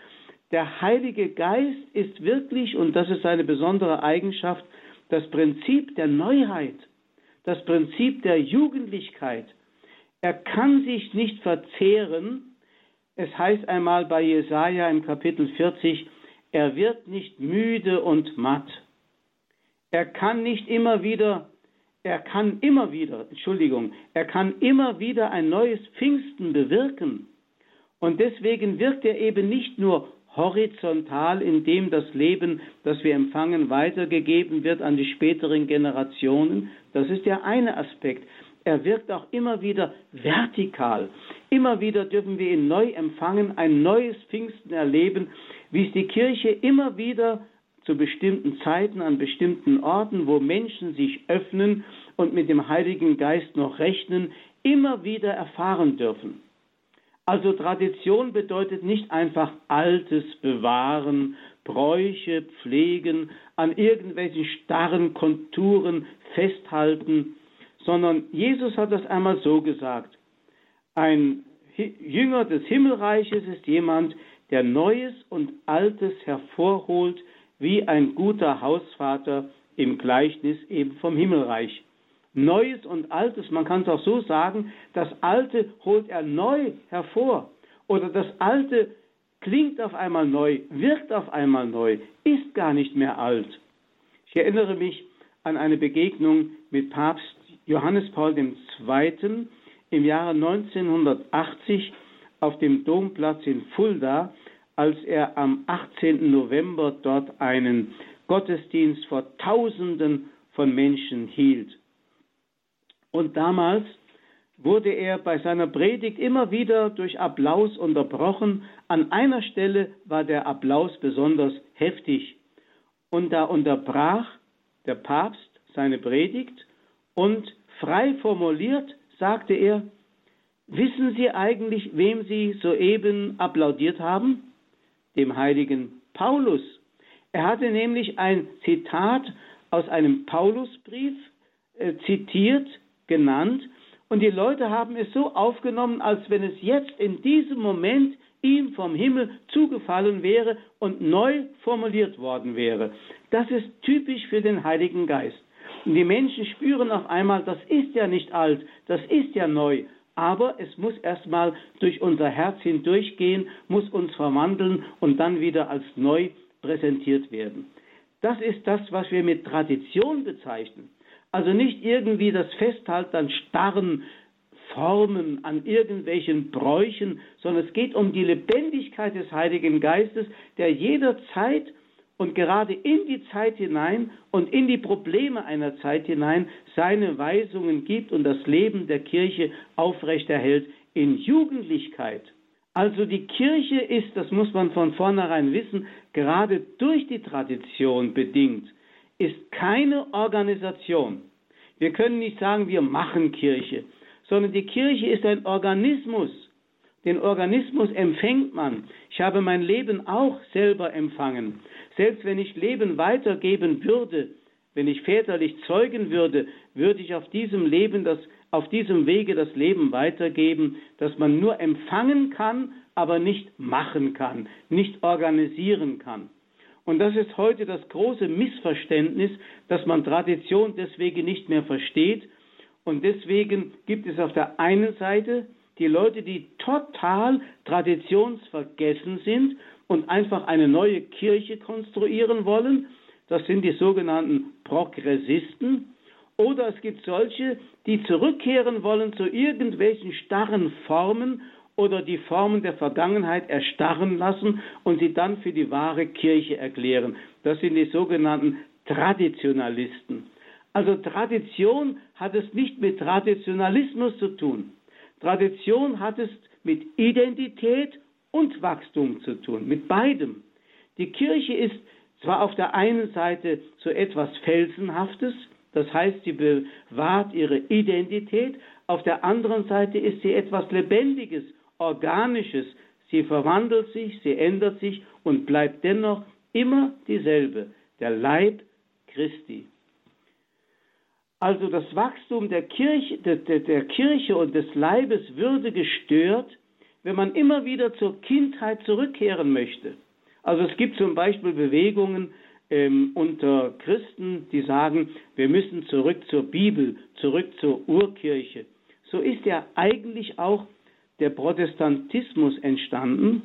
Der Heilige Geist ist wirklich, und das ist seine besondere Eigenschaft, das Prinzip der Neuheit, das Prinzip der Jugendlichkeit. Er kann sich nicht verzehren. Es heißt einmal bei Jesaja im Kapitel 40, er wird nicht müde und matt. Er kann nicht immer wieder, er kann immer wieder, Entschuldigung, er kann immer wieder ein neues Pfingsten bewirken. Und deswegen wirkt er eben nicht nur horizontal, indem das Leben, das wir empfangen, weitergegeben wird an die späteren Generationen. Das ist der eine Aspekt. Er wirkt auch immer wieder vertikal. Immer wieder dürfen wir ihn neu empfangen, ein neues Pfingsten erleben, wie es die Kirche immer wieder zu bestimmten Zeiten an bestimmten Orten, wo Menschen sich öffnen und mit dem Heiligen Geist noch rechnen, immer wieder erfahren dürfen. Also Tradition bedeutet nicht einfach Altes bewahren, Bräuche pflegen, an irgendwelchen starren Konturen festhalten, sondern Jesus hat das einmal so gesagt. Ein Jünger des Himmelreiches ist jemand, der Neues und Altes hervorholt, wie ein guter Hausvater im Gleichnis eben vom Himmelreich. Neues und Altes, man kann es auch so sagen, das Alte holt er neu hervor. Oder das Alte klingt auf einmal neu, wirkt auf einmal neu, ist gar nicht mehr alt. Ich erinnere mich an eine Begegnung mit Papst Johannes Paul II. im Jahre 1980 auf dem Domplatz in Fulda, als er am 18. November dort einen Gottesdienst vor Tausenden von Menschen hielt. Und damals wurde er bei seiner Predigt immer wieder durch Applaus unterbrochen. An einer Stelle war der Applaus besonders heftig. Und da unterbrach der Papst seine Predigt und frei formuliert sagte er, wissen Sie eigentlich, wem Sie soeben applaudiert haben? Dem heiligen Paulus. Er hatte nämlich ein Zitat aus einem Paulusbrief äh, zitiert, genannt, und die Leute haben es so aufgenommen, als wenn es jetzt in diesem Moment ihm vom Himmel zugefallen wäre und neu formuliert worden wäre. Das ist typisch für den Heiligen Geist. Und die Menschen spüren auf einmal, das ist ja nicht alt, das ist ja neu, aber es muss erstmal durch unser Herz hindurchgehen, muss uns verwandeln und dann wieder als neu präsentiert werden. Das ist das, was wir mit Tradition bezeichnen. Also nicht irgendwie das Festhalten an starren Formen, an irgendwelchen Bräuchen, sondern es geht um die Lebendigkeit des Heiligen Geistes, der jederzeit und gerade in die Zeit hinein und in die Probleme einer Zeit hinein seine Weisungen gibt und das Leben der Kirche aufrechterhält in Jugendlichkeit. Also die Kirche ist, das muss man von vornherein wissen, gerade durch die Tradition bedingt, ist keine Organisation. Wir können nicht sagen, wir machen Kirche, sondern die Kirche ist ein Organismus. Den Organismus empfängt man. Ich habe mein Leben auch selber empfangen. Selbst wenn ich Leben weitergeben würde, wenn ich väterlich zeugen würde, würde ich auf diesem Leben das, auf diesem Wege das Leben weitergeben, das man nur empfangen kann, aber nicht machen kann, nicht organisieren kann. Und das ist heute das große Missverständnis, dass man Tradition deswegen nicht mehr versteht. Und deswegen gibt es auf der einen Seite die Leute, die total traditionsvergessen sind und einfach eine neue Kirche konstruieren wollen. Das sind die sogenannten Progressisten. Oder es gibt solche, die zurückkehren wollen zu irgendwelchen starren Formen oder die Formen der Vergangenheit erstarren lassen und sie dann für die wahre Kirche erklären. Das sind die sogenannten Traditionalisten. Also Tradition hat es nicht mit Traditionalismus zu tun. Tradition hat es mit Identität und Wachstum zu tun, mit beidem. Die Kirche ist zwar auf der einen Seite so etwas Felsenhaftes, das heißt, sie bewahrt ihre Identität, auf der anderen Seite ist sie etwas Lebendiges, Organisches, sie verwandelt sich, sie ändert sich und bleibt dennoch immer dieselbe, der Leib Christi. Also das Wachstum der Kirche, der, der Kirche und des Leibes würde gestört, wenn man immer wieder zur Kindheit zurückkehren möchte. Also es gibt zum Beispiel Bewegungen ähm, unter Christen, die sagen, wir müssen zurück zur Bibel, zurück zur Urkirche. So ist ja eigentlich auch der Protestantismus entstanden.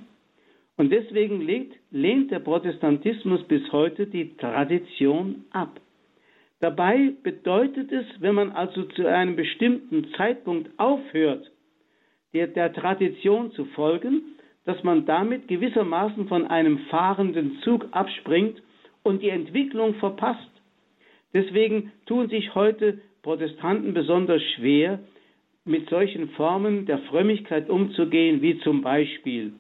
Und deswegen lehnt, lehnt der Protestantismus bis heute die Tradition ab. Dabei bedeutet es, wenn man also zu einem bestimmten Zeitpunkt aufhört, der, der Tradition zu folgen, dass man damit gewissermaßen von einem fahrenden Zug abspringt und die Entwicklung verpasst. Deswegen tun sich heute Protestanten besonders schwer, mit solchen Formen der Frömmigkeit umzugehen, wie zum Beispiel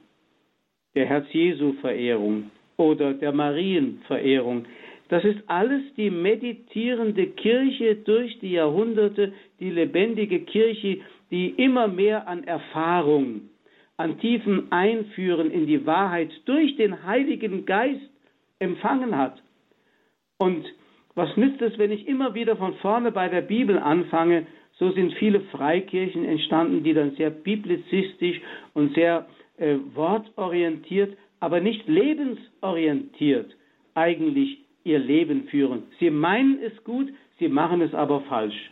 der Herz-Jesu-Verehrung oder der Marienverehrung, das ist alles die meditierende Kirche durch die Jahrhunderte, die lebendige Kirche, die immer mehr an Erfahrung, an tiefen Einführen in die Wahrheit durch den Heiligen Geist empfangen hat. Und was nützt es, wenn ich immer wieder von vorne bei der Bibel anfange? So sind viele Freikirchen entstanden, die dann sehr biblizistisch und sehr äh, wortorientiert, aber nicht lebensorientiert eigentlich ihr Leben führen. Sie meinen es gut, sie machen es aber falsch.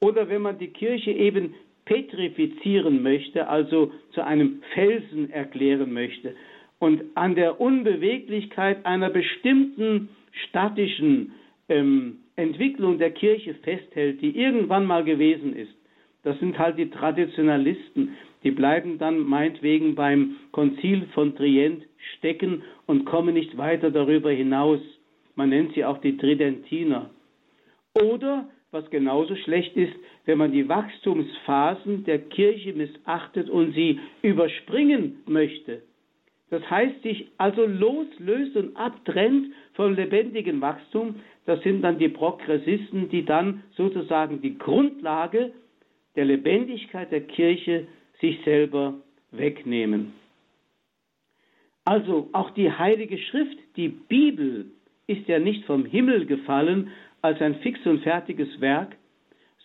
Oder wenn man die Kirche eben petrifizieren möchte, also zu einem Felsen erklären möchte und an der Unbeweglichkeit einer bestimmten statischen ähm, Entwicklung der Kirche festhält, die irgendwann mal gewesen ist. Das sind halt die Traditionalisten, die bleiben dann meinetwegen beim Konzil von Trient stecken und kommen nicht weiter darüber hinaus. Man nennt sie auch die Tridentiner. Oder, was genauso schlecht ist, wenn man die Wachstumsphasen der Kirche missachtet und sie überspringen möchte. Das heißt, sich also loslöst und abtrennt vom lebendigen Wachstum. Das sind dann die Progressisten, die dann sozusagen die Grundlage der Lebendigkeit der Kirche sich selber wegnehmen. Also auch die Heilige Schrift, die Bibel, ist ja nicht vom Himmel gefallen als ein fix und fertiges Werk,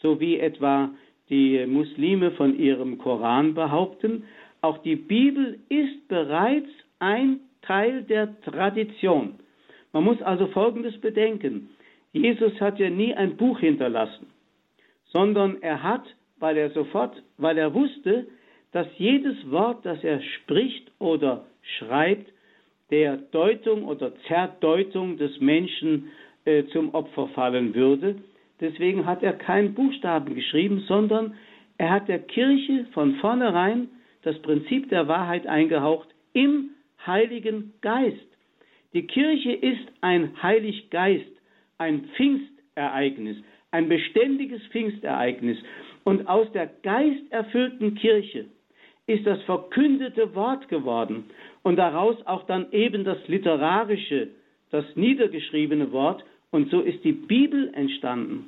so wie etwa die Muslime von ihrem Koran behaupten. Auch die Bibel ist bereits ein Teil der Tradition. Man muss also Folgendes bedenken. Jesus hat ja nie ein Buch hinterlassen, sondern er hat, weil er sofort, weil er wusste, dass jedes Wort, das er spricht oder schreibt, der Deutung oder Zerdeutung des Menschen äh, zum Opfer fallen würde. Deswegen hat er keinen Buchstaben geschrieben, sondern er hat der Kirche von vornherein das Prinzip der Wahrheit eingehaucht im Heiligen Geist. Die Kirche ist ein Heiliggeist, ein Pfingstereignis, ein beständiges Pfingstereignis. Und aus der geisterfüllten Kirche ist das verkündete Wort geworden und daraus auch dann eben das literarische, das niedergeschriebene Wort und so ist die Bibel entstanden.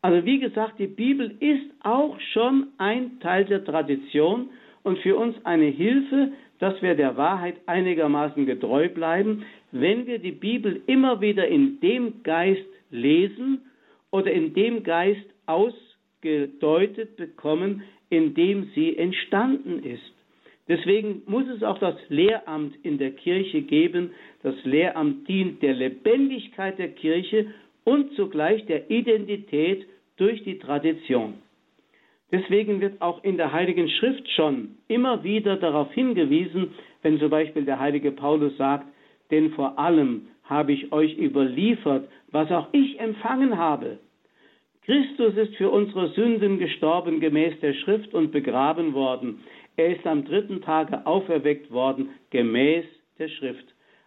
Also wie gesagt, die Bibel ist auch schon ein Teil der Tradition und für uns eine Hilfe, dass wir der Wahrheit einigermaßen getreu bleiben, wenn wir die Bibel immer wieder in dem Geist lesen oder in dem Geist ausgedeutet bekommen, in dem sie entstanden ist. Deswegen muss es auch das Lehramt in der Kirche geben. Das Lehramt dient der Lebendigkeit der Kirche und zugleich der Identität durch die Tradition. Deswegen wird auch in der Heiligen Schrift schon immer wieder darauf hingewiesen, wenn zum Beispiel der heilige Paulus sagt, denn vor allem habe ich euch überliefert, was auch ich empfangen habe, Christus ist für unsere Sünden gestorben gemäß der Schrift und begraben worden. Er ist am dritten Tage auferweckt worden gemäß der Schrift.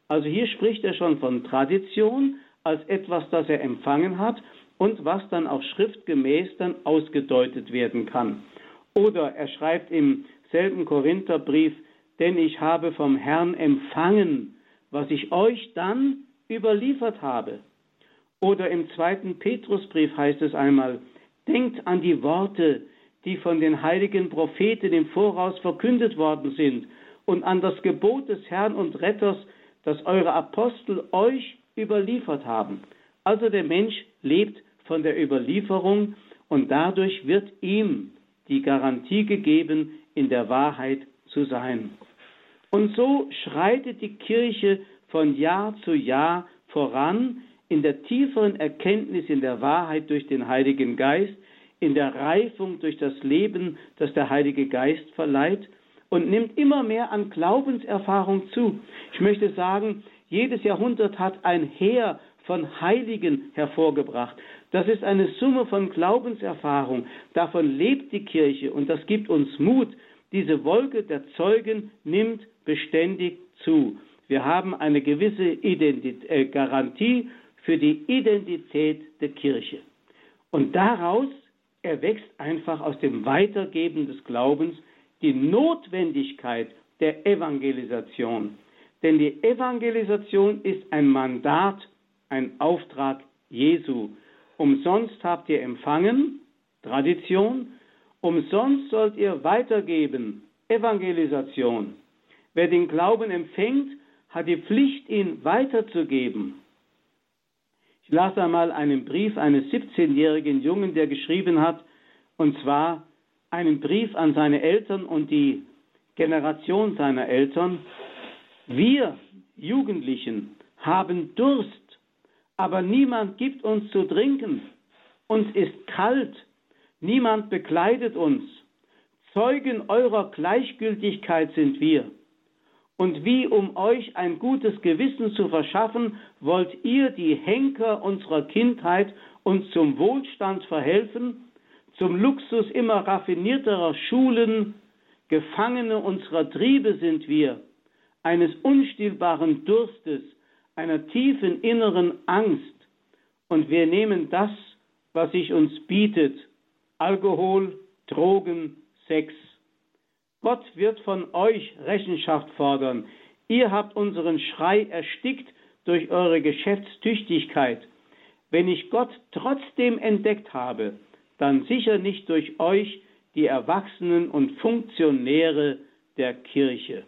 Also hier spricht er schon von Tradition als etwas, das er empfangen hat und was dann auch schriftgemäß dann ausgedeutet werden kann. Oder er schreibt im selben Korintherbrief, denn ich habe vom Herrn empfangen, was ich euch dann überliefert habe. Oder im zweiten Petrusbrief heißt es einmal, denkt an die Worte, die von den heiligen Propheten im Voraus verkündet worden sind und an das Gebot des Herrn und Retters, das eure Apostel euch überliefert haben. Also der Mensch lebt von der Überlieferung und dadurch wird ihm die Garantie gegeben, in der Wahrheit zu sein. Und so schreitet die Kirche von Jahr zu Jahr voran in der tieferen Erkenntnis in der Wahrheit durch den Heiligen Geist, in der Reifung durch das Leben, das der Heilige Geist verleiht und nimmt immer mehr an Glaubenserfahrung zu. Ich möchte sagen, jedes Jahrhundert hat ein Heer von Heiligen hervorgebracht. Das ist eine Summe von Glaubenserfahrung. Davon lebt die Kirche und das gibt uns Mut. Diese Wolke der Zeugen nimmt beständig zu. Wir haben eine gewisse Identität, äh, Garantie für die Identität der Kirche. Und daraus erwächst einfach aus dem Weitergeben des Glaubens die Notwendigkeit der Evangelisation. Denn die Evangelisation ist ein Mandat, ein Auftrag Jesu. Umsonst habt ihr empfangen, Tradition, umsonst sollt ihr weitergeben, Evangelisation. Wer den Glauben empfängt, hat die Pflicht, ihn weiterzugeben. Ich las einmal einen Brief eines 17-jährigen Jungen, der geschrieben hat, und zwar einen Brief an seine Eltern und die Generation seiner Eltern. Wir Jugendlichen haben Durst, aber niemand gibt uns zu trinken. Uns ist kalt, niemand bekleidet uns. Zeugen eurer Gleichgültigkeit sind wir. Und wie um euch ein gutes Gewissen zu verschaffen, wollt ihr die Henker unserer Kindheit uns zum Wohlstand verhelfen, zum Luxus immer raffinierterer Schulen, Gefangene unserer Triebe sind wir, eines unstillbaren Durstes, einer tiefen inneren Angst, und wir nehmen das, was sich uns bietet, Alkohol, Drogen, Sex. Gott wird von euch Rechenschaft fordern. Ihr habt unseren Schrei erstickt durch eure Geschäftstüchtigkeit. Wenn ich Gott trotzdem entdeckt habe, dann sicher nicht durch euch, die Erwachsenen und Funktionäre der Kirche.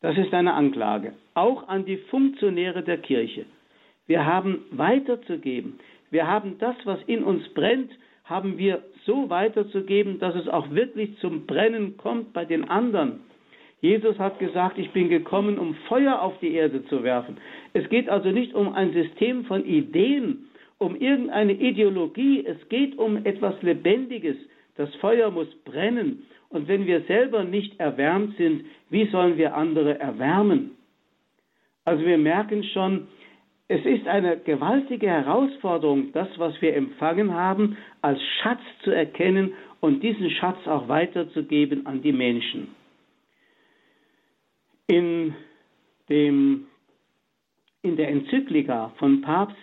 Das ist eine Anklage, auch an die Funktionäre der Kirche. Wir haben weiterzugeben. Wir haben das, was in uns brennt, haben wir so weiterzugeben, dass es auch wirklich zum Brennen kommt bei den anderen. Jesus hat gesagt, ich bin gekommen, um Feuer auf die Erde zu werfen. Es geht also nicht um ein System von Ideen, um irgendeine Ideologie, es geht um etwas Lebendiges. Das Feuer muss brennen. Und wenn wir selber nicht erwärmt sind, wie sollen wir andere erwärmen? Also wir merken schon, es ist eine gewaltige Herausforderung, das, was wir empfangen haben, als Schatz zu erkennen und diesen Schatz auch weiterzugeben an die Menschen. In, dem, in der Enzyklika von Papst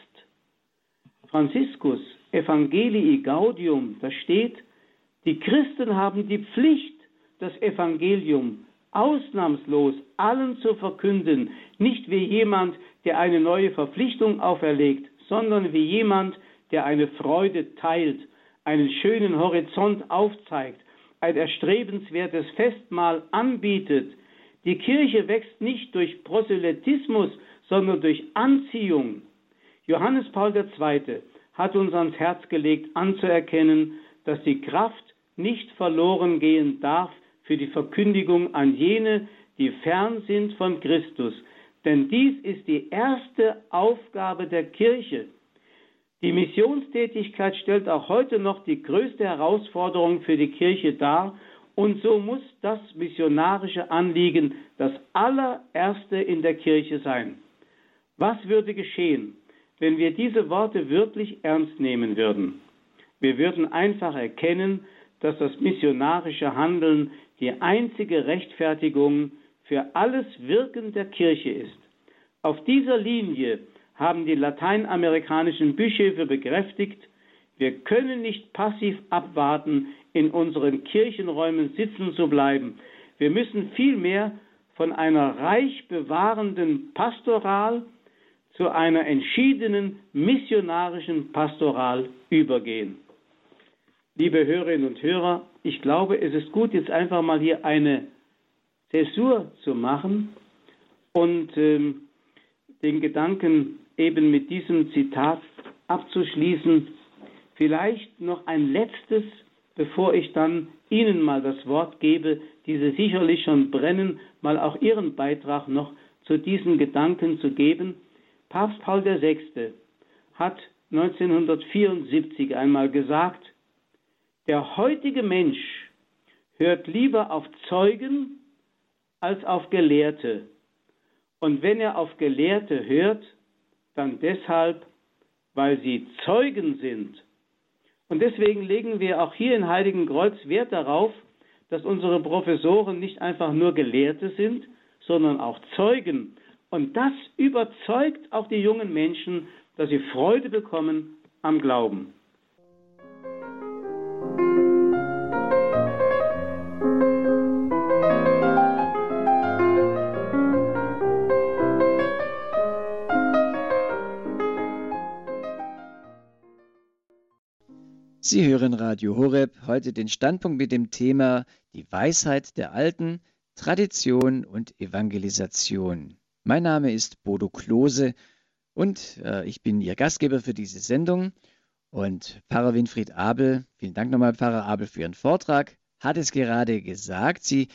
Franziskus Evangelii Gaudium, da steht, die Christen haben die Pflicht, das Evangelium ausnahmslos allen zu verkünden, nicht wie jemand, der eine neue Verpflichtung auferlegt, sondern wie jemand, der eine Freude teilt, einen schönen Horizont aufzeigt, ein erstrebenswertes Festmahl anbietet. Die Kirche wächst nicht durch Proselytismus, sondern durch Anziehung. Johannes Paul II. hat uns ans Herz gelegt, anzuerkennen, dass die Kraft nicht verloren gehen darf für die Verkündigung an jene, die fern sind von Christus. Denn dies ist die erste Aufgabe der Kirche. Die Missionstätigkeit stellt auch heute noch die größte Herausforderung für die Kirche dar und so muss das missionarische Anliegen das allererste in der Kirche sein. Was würde geschehen, wenn wir diese Worte wirklich ernst nehmen würden. Wir würden einfach erkennen, dass das missionarische Handeln die einzige Rechtfertigung für alles Wirken der Kirche ist. Auf dieser Linie haben die lateinamerikanischen Bischöfe bekräftigt, wir können nicht passiv abwarten, in unseren Kirchenräumen sitzen zu bleiben. Wir müssen vielmehr von einer reich bewahrenden Pastoral zu einer entschiedenen missionarischen Pastoral übergehen. Liebe Hörerinnen und Hörer, ich glaube, es ist gut, jetzt einfach mal hier eine Zäsur zu machen und ähm, den Gedanken eben mit diesem Zitat abzuschließen. Vielleicht noch ein letztes, bevor ich dann Ihnen mal das Wort gebe, diese sicherlich schon brennen, mal auch Ihren Beitrag noch zu diesen Gedanken zu geben. Papst Paul VI. hat 1974 einmal gesagt, der heutige Mensch hört lieber auf Zeugen als auf Gelehrte. Und wenn er auf Gelehrte hört, dann deshalb, weil sie Zeugen sind. Und deswegen legen wir auch hier in Heiligen Kreuz Wert darauf, dass unsere Professoren nicht einfach nur Gelehrte sind, sondern auch Zeugen und das überzeugt auch die jungen Menschen, dass sie Freude bekommen am Glauben. Sie hören Radio Horeb, heute den Standpunkt mit dem Thema Die Weisheit der Alten, Tradition und Evangelisation. Mein Name ist Bodo Klose und äh, ich bin Ihr Gastgeber für diese Sendung. Und Pfarrer Winfried Abel, vielen Dank nochmal, Pfarrer Abel, für Ihren Vortrag, hat es gerade gesagt. Sie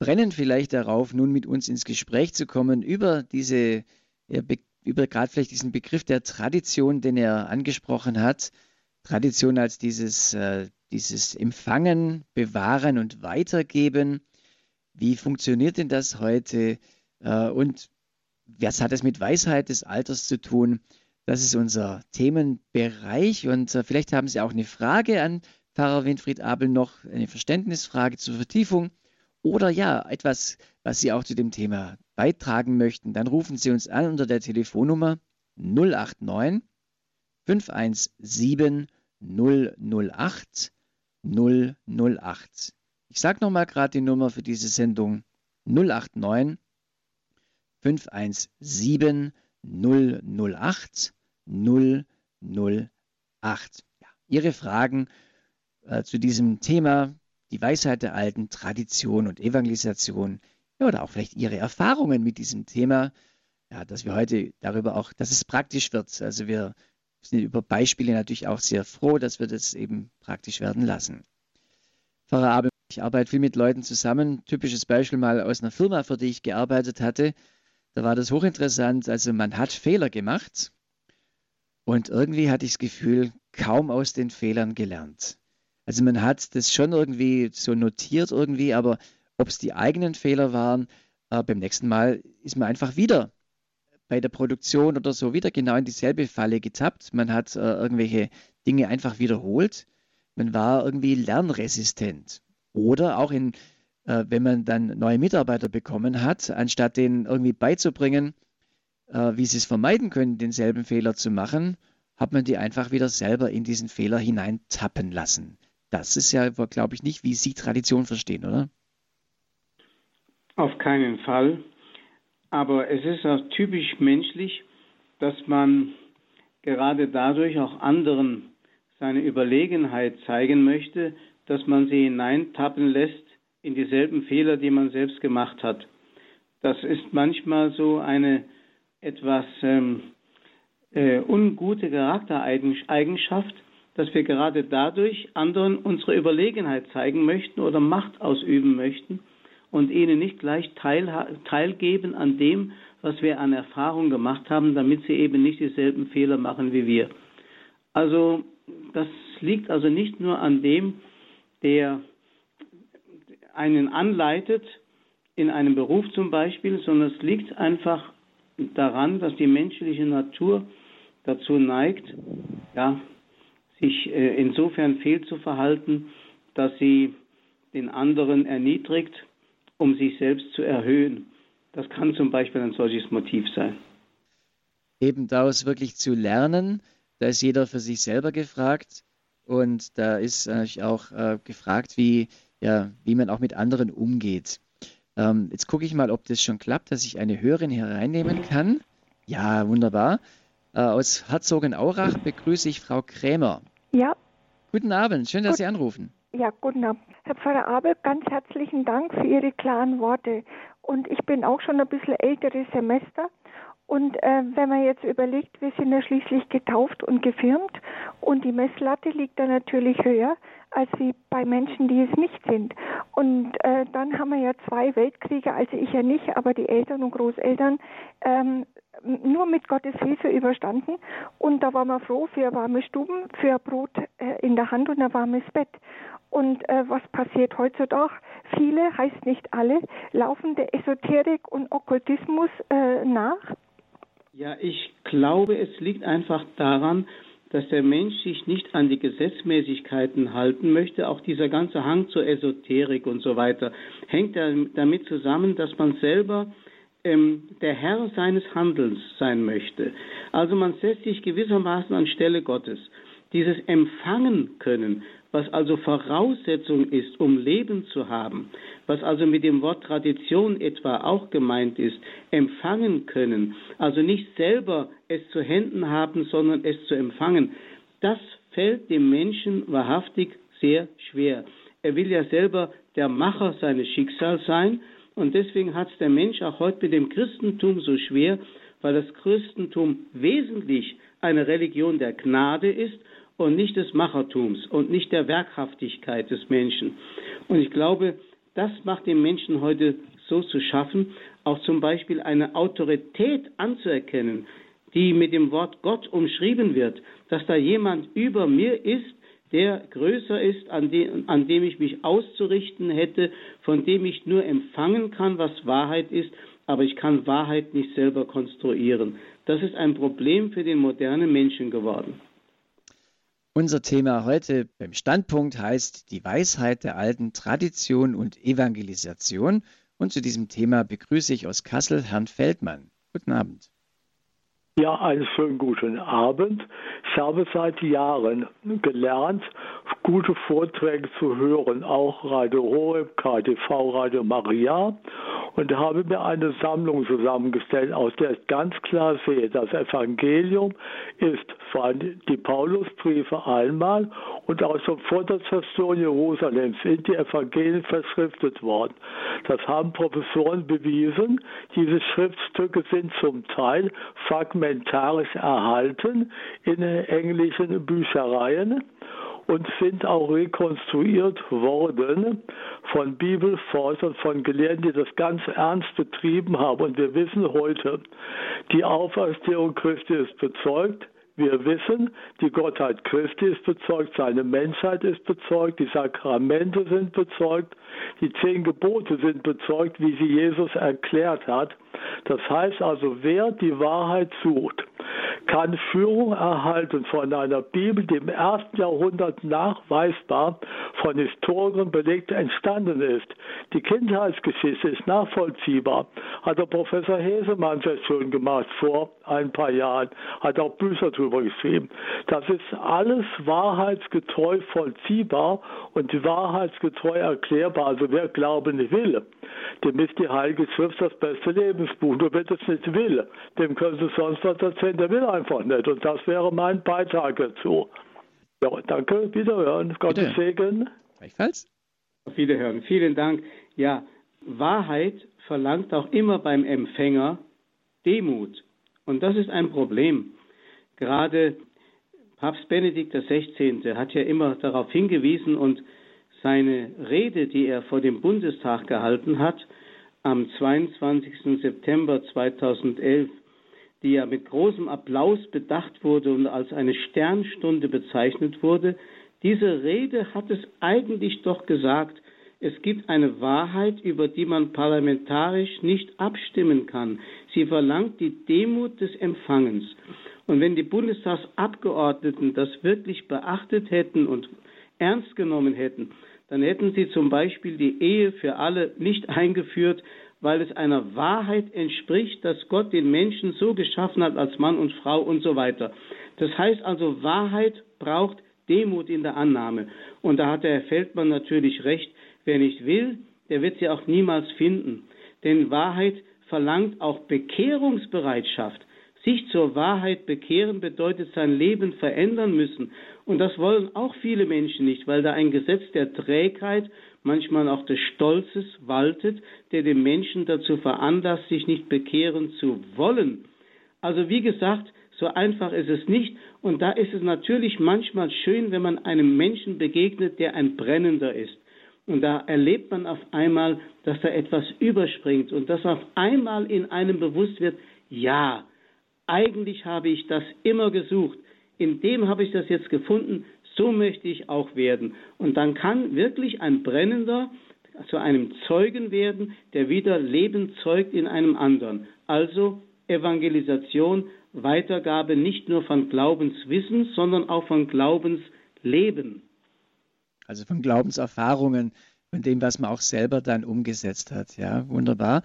brennen vielleicht darauf, nun mit uns ins Gespräch zu kommen über diese, über gerade vielleicht diesen Begriff der Tradition, den er angesprochen hat. Tradition als dieses, äh, dieses Empfangen, Bewahren und Weitergeben. Wie funktioniert denn das heute? Äh, und was hat es mit Weisheit des Alters zu tun? Das ist unser Themenbereich und äh, vielleicht haben Sie auch eine Frage an Pfarrer Winfried Abel noch, eine Verständnisfrage zur Vertiefung oder ja, etwas, was Sie auch zu dem Thema beitragen möchten. Dann rufen Sie uns an unter der Telefonnummer 089 517 008 008. Ich sage nochmal gerade die Nummer für diese Sendung 089 517 008 008. Ja, Ihre Fragen äh, zu diesem Thema, die Weisheit der Alten, Tradition und Evangelisation, ja, oder auch vielleicht Ihre Erfahrungen mit diesem Thema, ja, dass wir heute darüber auch, dass es praktisch wird. Also wir sind über Beispiele natürlich auch sehr froh, dass wir das eben praktisch werden lassen. Pfarrer Abel, ich arbeite viel mit Leuten zusammen. Typisches Beispiel mal aus einer Firma, für die ich gearbeitet hatte. Da war das hochinteressant. Also man hat Fehler gemacht und irgendwie hatte ich das Gefühl, kaum aus den Fehlern gelernt. Also man hat das schon irgendwie so notiert irgendwie, aber ob es die eigenen Fehler waren, äh, beim nächsten Mal ist man einfach wieder bei der Produktion oder so wieder genau in dieselbe Falle getappt. Man hat äh, irgendwelche Dinge einfach wiederholt. Man war irgendwie lernresistent. Oder auch in, äh, wenn man dann neue Mitarbeiter bekommen hat, anstatt denen irgendwie beizubringen, äh, wie sie es vermeiden können, denselben Fehler zu machen, hat man die einfach wieder selber in diesen Fehler hineintappen lassen. Das ist ja, glaube ich, nicht, wie Sie Tradition verstehen, oder? Auf keinen Fall. Aber es ist auch typisch menschlich, dass man gerade dadurch auch anderen seine Überlegenheit zeigen möchte, dass man sie hineintappen lässt in dieselben Fehler, die man selbst gemacht hat. Das ist manchmal so eine etwas ähm, äh, ungute Charaktereigenschaft, dass wir gerade dadurch anderen unsere Überlegenheit zeigen möchten oder Macht ausüben möchten und ihnen nicht gleich teil, teilgeben an dem, was wir an Erfahrung gemacht haben, damit sie eben nicht dieselben Fehler machen wie wir. Also das liegt also nicht nur an dem, der einen anleitet, in einem Beruf zum Beispiel, sondern es liegt einfach daran, dass die menschliche Natur dazu neigt, ja, sich äh, insofern fehl zu verhalten, dass sie den anderen erniedrigt um sich selbst zu erhöhen. Das kann zum Beispiel ein solches Motiv sein. Eben daraus wirklich zu lernen, da ist jeder für sich selber gefragt und da ist natürlich auch äh, gefragt, wie, ja, wie man auch mit anderen umgeht. Ähm, jetzt gucke ich mal, ob das schon klappt, dass ich eine Hörerin hereinnehmen kann. Ja, wunderbar. Äh, aus Herzogenaurach begrüße ich Frau Krämer. Ja. Guten Abend, schön, dass Gut. Sie anrufen. Ja, guten Abend. Herr Pfarrer Abel, ganz herzlichen Dank für Ihre klaren Worte. Und ich bin auch schon ein bisschen älteres Semester. Und äh, wenn man jetzt überlegt, wir sind ja schließlich getauft und gefirmt und die Messlatte liegt da natürlich höher als wie bei Menschen, die es nicht sind. Und äh, dann haben wir ja zwei Weltkriege, also ich ja nicht, aber die Eltern und Großeltern ähm, nur mit Gottes Hilfe überstanden. Und da waren wir froh für warme Stuben, für Brot äh, in der Hand und ein warmes Bett. Und äh, was passiert heutzutage? Viele, heißt nicht alle, laufen der Esoterik und Okkultismus äh, nach. Ja, ich glaube, es liegt einfach daran, dass der Mensch sich nicht an die Gesetzmäßigkeiten halten möchte. Auch dieser ganze Hang zur Esoterik und so weiter hängt damit zusammen, dass man selber der Herr seines Handelns sein möchte. Also man setzt sich gewissermaßen anstelle Gottes. Dieses Empfangen können, was also Voraussetzung ist, um Leben zu haben, was also mit dem Wort Tradition etwa auch gemeint ist, empfangen können, also nicht selber es zu Händen haben, sondern es zu empfangen, das fällt dem Menschen wahrhaftig sehr schwer. Er will ja selber der Macher seines Schicksals sein und deswegen hat es der Mensch auch heute mit dem Christentum so schwer, weil das Christentum wesentlich eine Religion der Gnade ist und nicht des Machertums und nicht der Werkhaftigkeit des Menschen. Und ich glaube, das macht dem Menschen heute so zu schaffen, auch zum Beispiel eine Autorität anzuerkennen, die mit dem Wort Gott umschrieben wird, dass da jemand über mir ist, der größer ist, an dem, an dem ich mich auszurichten hätte, von dem ich nur empfangen kann, was Wahrheit ist, aber ich kann Wahrheit nicht selber konstruieren. Das ist ein Problem für den modernen Menschen geworden. Unser Thema heute beim Standpunkt heißt die Weisheit der alten Tradition und Evangelisation. Und zu diesem Thema begrüße ich aus Kassel Herrn Feldmann. Guten Abend. Ja, einen schönen guten Abend. Ich habe seit Jahren gelernt, gute Vorträge zu hören, auch Radio Horeb, KTV, Radio Maria. Und habe mir eine Sammlung zusammengestellt, aus der ich ganz klar sehe, das Evangelium ist vor allem die Paulusbriefe einmal und auch schon vor der Zerstörung Jerusalems sind die Evangelien verschriftet worden. Das haben Professoren bewiesen. Diese Schriftstücke sind zum Teil fragmentarisch erhalten in englischen Büchereien und sind auch rekonstruiert worden von Bibelforschern, von Gelehrten, die das ganz ernst betrieben haben. Und wir wissen heute, die Auferstehung Christi ist bezeugt, wir wissen, die Gottheit Christi ist bezeugt, seine Menschheit ist bezeugt, die Sakramente sind bezeugt, die zehn Gebote sind bezeugt, wie sie Jesus erklärt hat. Das heißt also, wer die Wahrheit sucht, kann Führung erhalten von einer Bibel, die im ersten Jahrhundert nachweisbar von Historikern belegt entstanden ist. Die Kindheitsgeschichte ist nachvollziehbar. Hat der Professor Hesemann sehr schön gemacht vor ein paar Jahren, hat auch Bücher darüber geschrieben. Das ist alles wahrheitsgetreu vollziehbar und wahrheitsgetreu erklärbar. Also wer Glauben will, dem ist die Heilige Schrift das beste Lebensbuch. Nur wer das nicht will, dem können Sie sonst was erzählen, der will einfach nicht. Und das wäre mein Beitrag dazu. Ja, danke, wiederhören. Gottes Segen. Gleichfalls. Auf Wiederhören. Vielen Dank. Ja, Wahrheit verlangt auch immer beim Empfänger Demut. Und das ist ein Problem. Gerade Papst Benedikt XVI. hat ja immer darauf hingewiesen und seine Rede, die er vor dem Bundestag gehalten hat, am 22. September 2011, die ja mit großem Applaus bedacht wurde und als eine Sternstunde bezeichnet wurde, diese Rede hat es eigentlich doch gesagt, es gibt eine Wahrheit, über die man parlamentarisch nicht abstimmen kann. Sie verlangt die Demut des Empfangens. Und wenn die Bundestagsabgeordneten das wirklich beachtet hätten und ernst genommen hätten, dann hätten sie zum Beispiel die Ehe für alle nicht eingeführt, weil es einer Wahrheit entspricht, dass Gott den Menschen so geschaffen hat als Mann und Frau und so weiter. Das heißt also, Wahrheit braucht Demut in der Annahme. Und da hat der Herr Feldmann natürlich recht. Wer nicht will, der wird sie auch niemals finden. Denn Wahrheit verlangt auch Bekehrungsbereitschaft. Sich zur Wahrheit bekehren bedeutet sein Leben verändern müssen. Und das wollen auch viele Menschen nicht, weil da ein Gesetz der Trägheit, manchmal auch des Stolzes waltet, der den Menschen dazu veranlasst, sich nicht bekehren zu wollen. Also wie gesagt, so einfach ist es nicht. Und da ist es natürlich manchmal schön, wenn man einem Menschen begegnet, der ein Brennender ist. Und da erlebt man auf einmal, dass da etwas überspringt und dass auf einmal in einem bewusst wird, ja, eigentlich habe ich das immer gesucht. In dem habe ich das jetzt gefunden. So möchte ich auch werden. Und dann kann wirklich ein Brennender zu einem Zeugen werden, der wieder Leben zeugt in einem anderen. Also Evangelisation, Weitergabe nicht nur von Glaubenswissen, sondern auch von Glaubensleben. Also von Glaubenserfahrungen, von dem, was man auch selber dann umgesetzt hat. Ja, wunderbar.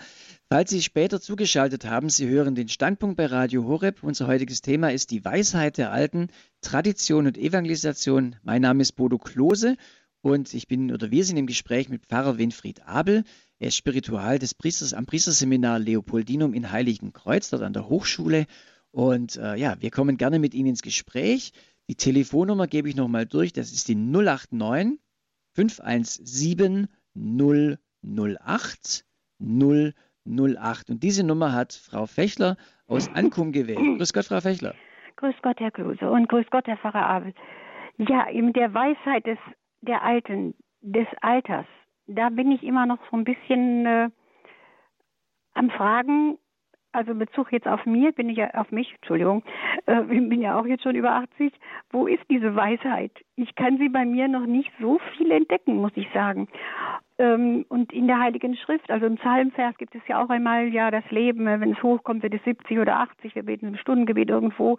Falls Sie später zugeschaltet haben, Sie hören den Standpunkt bei Radio Horeb. Unser heutiges Thema ist die Weisheit der Alten, Tradition und Evangelisation. Mein Name ist Bodo Klose und ich bin oder wir sind im Gespräch mit Pfarrer Winfried Abel. Er ist Spiritual des Priesters am Priesterseminar Leopoldinum in Heiligenkreuz, dort an der Hochschule. Und äh, ja, wir kommen gerne mit Ihnen ins Gespräch. Die Telefonnummer gebe ich nochmal durch. Das ist die 089 517 008 008. Und diese Nummer hat Frau Fechler aus Ankum gewählt. Grüß Gott, Frau Fechler. Grüß Gott, Herr Klose. Und grüß Gott, Herr Pfarrer Abel. Ja, in der Weisheit des, der Alten, des Alters, da bin ich immer noch so ein bisschen äh, am Fragen, also Bezug jetzt auf mir, bin ich ja auf mich, Entschuldigung, äh, bin ja auch jetzt schon über 80. Wo ist diese Weisheit? Ich kann sie bei mir noch nicht so viel entdecken, muss ich sagen. Ähm, und in der Heiligen Schrift, also im Psalmvers gibt es ja auch einmal, ja, das Leben, äh, wenn es hochkommt, wird es 70 oder 80, wir beten im Stundengebet irgendwo.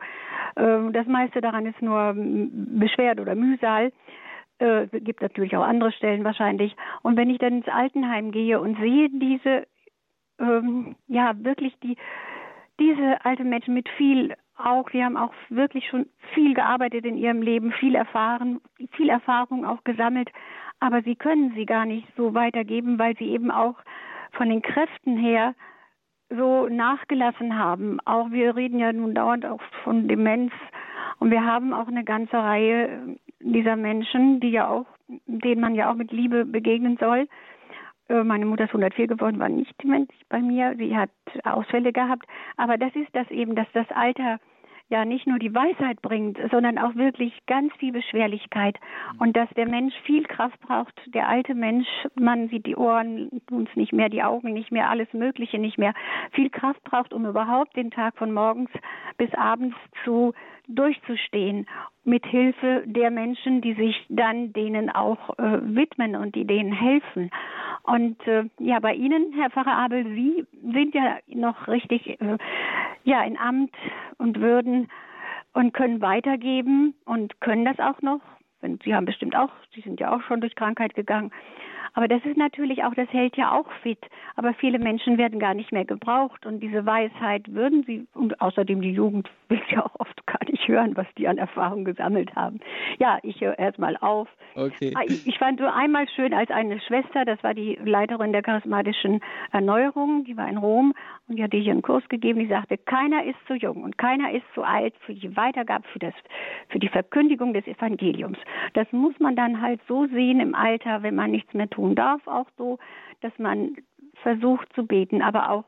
Ähm, das meiste daran ist nur Beschwert oder Mühsal. Äh, gibt natürlich auch andere Stellen wahrscheinlich. Und wenn ich dann ins Altenheim gehe und sehe diese ähm, ja wirklich die diese alten Menschen mit viel auch, die haben auch wirklich schon viel gearbeitet in ihrem Leben, viel erfahren, viel Erfahrung auch gesammelt, aber sie können sie gar nicht so weitergeben, weil sie eben auch von den Kräften her so nachgelassen haben. Auch wir reden ja nun dauernd auch von Demenz und wir haben auch eine ganze Reihe dieser Menschen, die ja auch, denen man ja auch mit Liebe begegnen soll. Äh, meine Mutter ist 104 geworden, war nicht dement bei mir. Sie hat Ausfälle gehabt. Aber das ist das eben, dass das Alter ja nicht nur die Weisheit bringt, sondern auch wirklich ganz viel Beschwerlichkeit und dass der Mensch viel Kraft braucht. Der alte Mensch, man sieht die Ohren uns nicht mehr, die Augen nicht mehr, alles Mögliche nicht mehr, viel Kraft braucht, um überhaupt den Tag von morgens bis abends zu durchzustehen mit Hilfe der Menschen, die sich dann denen auch äh, widmen und die denen helfen. Und äh, ja, bei Ihnen, Herr Pfarrer Abel, Sie sind ja noch richtig äh, ja in Amt und Würden und können weitergeben und können das auch noch. Sie haben bestimmt auch, Sie sind ja auch schon durch Krankheit gegangen. Aber das ist natürlich auch, das hält ja auch fit. Aber viele Menschen werden gar nicht mehr gebraucht und diese Weisheit würden sie, und außerdem die Jugend will ja auch oft gar nicht hören, was die an Erfahrung gesammelt haben. Ja, ich höre erstmal auf. Okay. Ah, ich, fand so einmal schön als eine Schwester, das war die Leiterin der charismatischen Erneuerung, die war in Rom und die hatte hier einen Kurs gegeben, die sagte, keiner ist zu jung und keiner ist zu alt für die Weitergabe, für, das, für die Verkündigung des Evangeliums. Das muss man dann halt so sehen im Alter, wenn man nichts mehr tun darf, auch so, dass man versucht zu beten, aber auch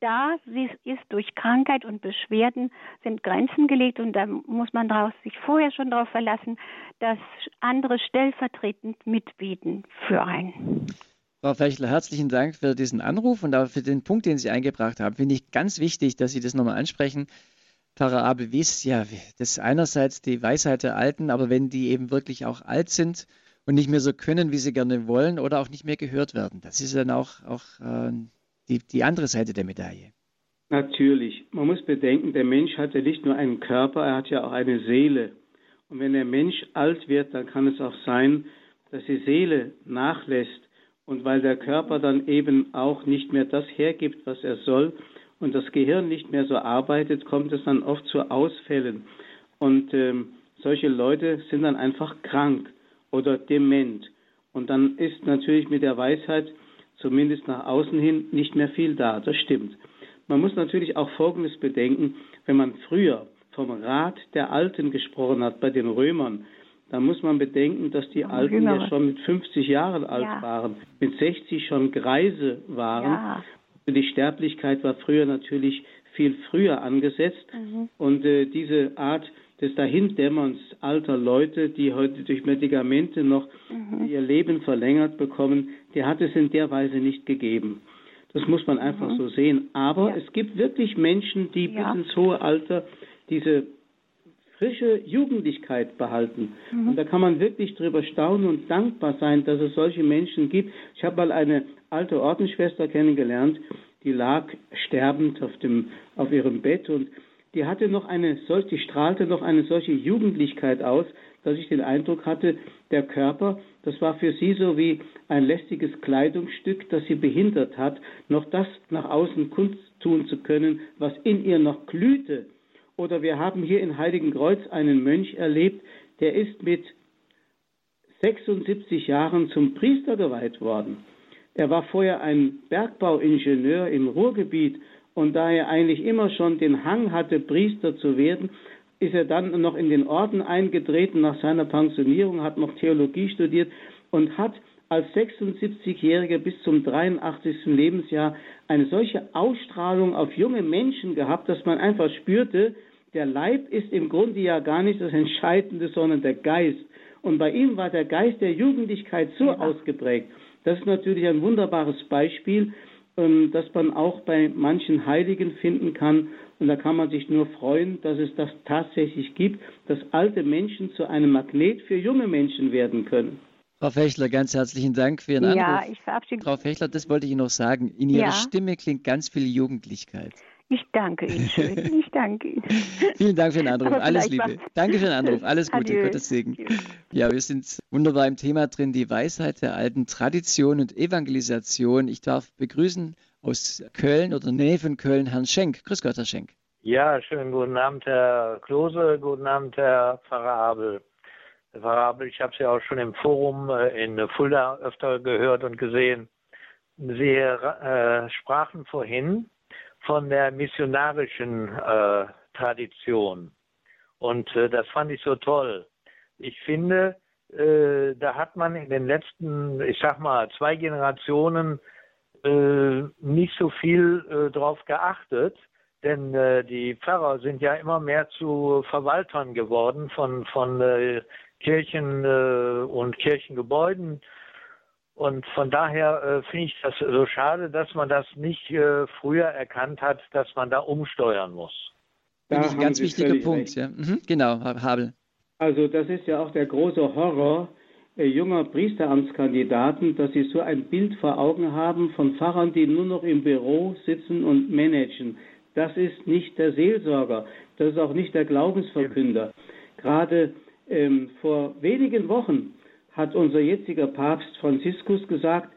da ist durch Krankheit und Beschwerden sind Grenzen gelegt und da muss man sich vorher schon darauf verlassen, dass andere stellvertretend mitbeten für einen. Frau Fechler, herzlichen Dank für diesen Anruf und auch für den Punkt, den Sie eingebracht haben. Finde ich ganz wichtig, dass Sie das nochmal ansprechen. Pfarrer Abel Wies, ja, das ist einerseits die Weisheit der Alten, aber wenn die eben wirklich auch alt sind und nicht mehr so können, wie sie gerne wollen oder auch nicht mehr gehört werden, das ist dann auch, auch äh, die, die andere Seite der Medaille. Natürlich. Man muss bedenken, der Mensch hat ja nicht nur einen Körper, er hat ja auch eine Seele. Und wenn der Mensch alt wird, dann kann es auch sein, dass die Seele nachlässt. Und weil der Körper dann eben auch nicht mehr das hergibt, was er soll, und das Gehirn nicht mehr so arbeitet, kommt es dann oft zu Ausfällen. Und ähm, solche Leute sind dann einfach krank oder dement. Und dann ist natürlich mit der Weisheit zumindest nach außen hin, nicht mehr viel da. Das stimmt. Man muss natürlich auch Folgendes bedenken, wenn man früher vom Rat der Alten gesprochen hat bei den Römern, dann muss man bedenken, dass die Alten ja schon mit 50 Jahren alt ja. waren, mit 60 schon Greise waren. Ja. Die Sterblichkeit war früher natürlich viel früher angesetzt mhm. und äh, diese Art des Dahindämmerns alter Leute, die heute durch Medikamente noch mhm. ihr Leben verlängert bekommen, die hat es in der Weise nicht gegeben. Das muss man einfach mhm. so sehen. Aber ja. es gibt wirklich Menschen, die ja. bis ins hohe Alter diese frische Jugendlichkeit behalten. Mhm. Und da kann man wirklich drüber staunen und dankbar sein, dass es solche Menschen gibt. Ich habe mal eine alte Ordensschwester kennengelernt, die lag sterbend auf, dem, auf ihrem Bett und die hatte noch eine solch, die strahlte noch eine solche Jugendlichkeit aus, dass ich den Eindruck hatte, der Körper, das war für sie so wie ein lästiges Kleidungsstück, das sie behindert hat, noch das nach außen kundtun zu können, was in ihr noch glühte. Oder wir haben hier in Heiligenkreuz einen Mönch erlebt, der ist mit 76 Jahren zum Priester geweiht worden. Er war vorher ein Bergbauingenieur im Ruhrgebiet und da er eigentlich immer schon den Hang hatte, Priester zu werden, ist er dann noch in den Orden eingetreten nach seiner Pensionierung, hat noch Theologie studiert und hat als 76-Jähriger bis zum 83. Lebensjahr eine solche Ausstrahlung auf junge Menschen gehabt, dass man einfach spürte, der Leib ist im Grunde ja gar nicht das Entscheidende, sondern der Geist. Und bei ihm war der Geist der Jugendlichkeit so ja. ausgeprägt. Das ist natürlich ein wunderbares Beispiel ähm, das man auch bei manchen Heiligen finden kann. Und da kann man sich nur freuen, dass es das tatsächlich gibt, dass alte Menschen zu einem Magnet für junge Menschen werden können. Frau Fechler, ganz herzlichen Dank für Ihren Anruf. Ja, ich verabschiede Frau Fechler, das wollte ich Ihnen noch sagen. In Ihrer ja. Stimme klingt ganz viel Jugendlichkeit. Ich danke Ihnen schön. Ich danke Ihnen. Vielen Dank für den Anruf. Aber Alles Liebe. Danke für den Anruf. Alles Gute. Adieu. Gottes Segen. Ja, wir sind wunderbar im Thema drin, die Weisheit der alten Tradition und Evangelisation. Ich darf begrüßen aus Köln oder Nähe von Köln Herrn Schenk. Grüß Gott, Herr Schenk. Ja, schönen guten Abend, Herr Klose. Guten Abend, Herr Pfarrer Abel. Herr Pfarrer Abel, ich habe Sie auch schon im Forum äh, in Fulda öfter gehört und gesehen. Sie äh, sprachen vorhin von der missionarischen äh, Tradition. Und äh, das fand ich so toll. Ich finde, äh, da hat man in den letzten, ich sag mal, zwei Generationen äh, nicht so viel äh, drauf geachtet, denn äh, die Pfarrer sind ja immer mehr zu Verwaltern geworden von, von Kirchen und Kirchengebäuden. Und von daher äh, finde ich das so schade, dass man das nicht äh, früher erkannt hat, dass man da umsteuern muss. Finde ich ein ganz wichtiger Punkt. Ja. Mhm, genau, Habel. Also das ist ja auch der große Horror äh, junger Priesteramtskandidaten, dass sie so ein Bild vor Augen haben von Pfarrern, die nur noch im Büro sitzen und managen. Das ist nicht der Seelsorger, das ist auch nicht der Glaubensverkünder. Gerade ähm, vor wenigen Wochen hat unser jetziger Papst Franziskus gesagt,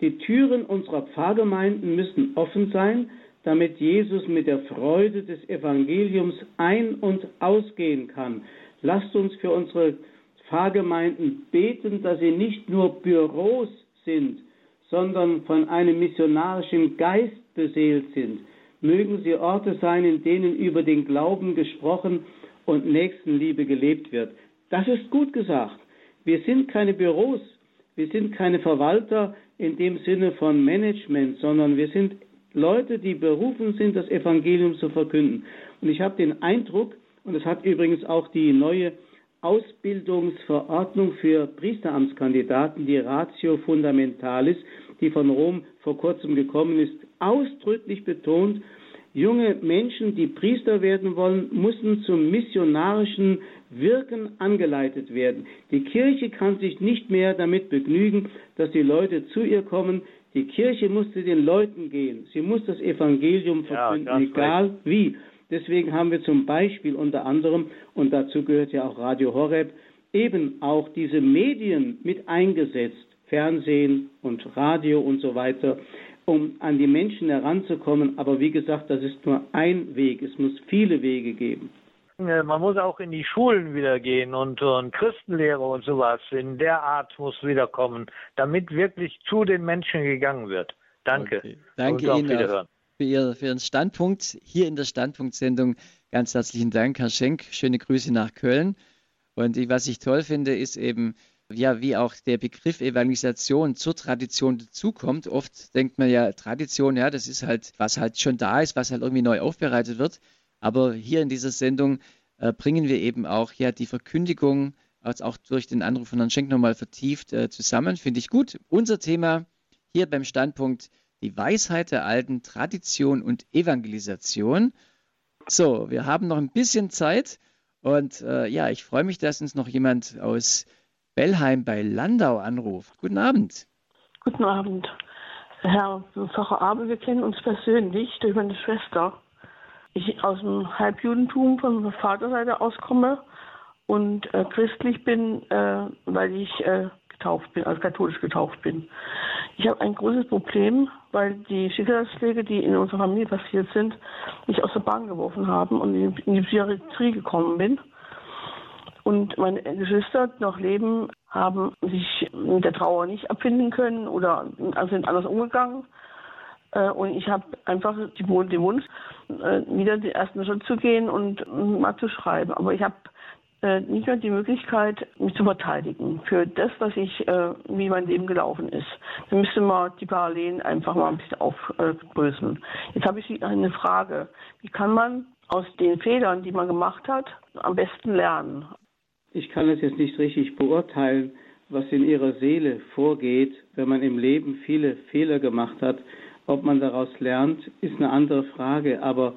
die Türen unserer Pfarrgemeinden müssen offen sein, damit Jesus mit der Freude des Evangeliums ein- und ausgehen kann. Lasst uns für unsere Pfarrgemeinden beten, dass sie nicht nur Büros sind, sondern von einem missionarischen Geist beseelt sind. Mögen sie Orte sein, in denen über den Glauben gesprochen und Nächstenliebe gelebt wird. Das ist gut gesagt. Wir sind keine Büros, wir sind keine Verwalter in dem Sinne von Management, sondern wir sind Leute, die berufen sind, das Evangelium zu verkünden. Und ich habe den Eindruck, und das hat übrigens auch die neue Ausbildungsverordnung für Priesteramtskandidaten, die Ratio Fundamentalis, die von Rom vor kurzem gekommen ist, ausdrücklich betont, junge Menschen, die Priester werden wollen, müssen zum missionarischen Wirken angeleitet werden. Die Kirche kann sich nicht mehr damit begnügen, dass die Leute zu ihr kommen. Die Kirche muss zu den Leuten gehen. Sie muss das Evangelium verkünden, ja, egal recht. wie. Deswegen haben wir zum Beispiel unter anderem, und dazu gehört ja auch Radio Horeb, eben auch diese Medien mit eingesetzt, Fernsehen und Radio und so weiter, um an die Menschen heranzukommen. Aber wie gesagt, das ist nur ein Weg. Es muss viele Wege geben. Äh, man muss auch in die Schulen wieder gehen und, und Christenlehre und sowas in der Art muss wiederkommen, damit wirklich zu den Menschen gegangen wird. Danke. Okay. Danke Ihnen für, ihr, für Ihren Standpunkt hier in der Standpunktsendung. Ganz herzlichen Dank, Herr Schenk. Schöne Grüße nach Köln. Und was ich toll finde, ist eben, ja, wie auch der Begriff Evangelisation zur Tradition dazukommt. Oft denkt man ja, Tradition, ja, das ist halt, was halt schon da ist, was halt irgendwie neu aufbereitet wird. Aber hier in dieser Sendung äh, bringen wir eben auch ja die Verkündigung, als auch durch den Anruf von Herrn Schenk nochmal vertieft äh, zusammen. Finde ich gut. Unser Thema hier beim Standpunkt die Weisheit der alten Tradition und Evangelisation. So, wir haben noch ein bisschen Zeit und äh, ja, ich freue mich, dass uns noch jemand aus Bellheim bei Landau anruft. Guten Abend. Guten Abend. Herr Pfarrer Abel, wir kennen uns persönlich durch meine Schwester ich aus dem Halbjudentum von Vaterseite auskomme und äh, christlich bin, äh, weil ich äh, getauft bin, also katholisch getauft bin. Ich habe ein großes Problem, weil die Schicksalsschläge, die in unserer Familie passiert sind, mich aus der Bahn geworfen haben und in die Psychiatrie gekommen bin. Und meine Geschwister, die noch leben, haben sich mit der Trauer nicht abfinden können oder sind anders umgegangen. Äh, und ich habe einfach den Wunsch, äh, wieder den ersten Schritt zu gehen und mal zu schreiben. Aber ich habe äh, nicht mehr die Möglichkeit, mich zu verteidigen für das, was ich, wie mein Leben gelaufen ist. Da müsste man die Parallelen einfach mal ein bisschen aufbröseln. Jetzt habe ich eine Frage. Wie kann man aus den Fehlern, die man gemacht hat, am besten lernen? Ich kann es jetzt nicht richtig beurteilen, was in Ihrer Seele vorgeht, wenn man im Leben viele Fehler gemacht hat. Ob man daraus lernt, ist eine andere Frage, aber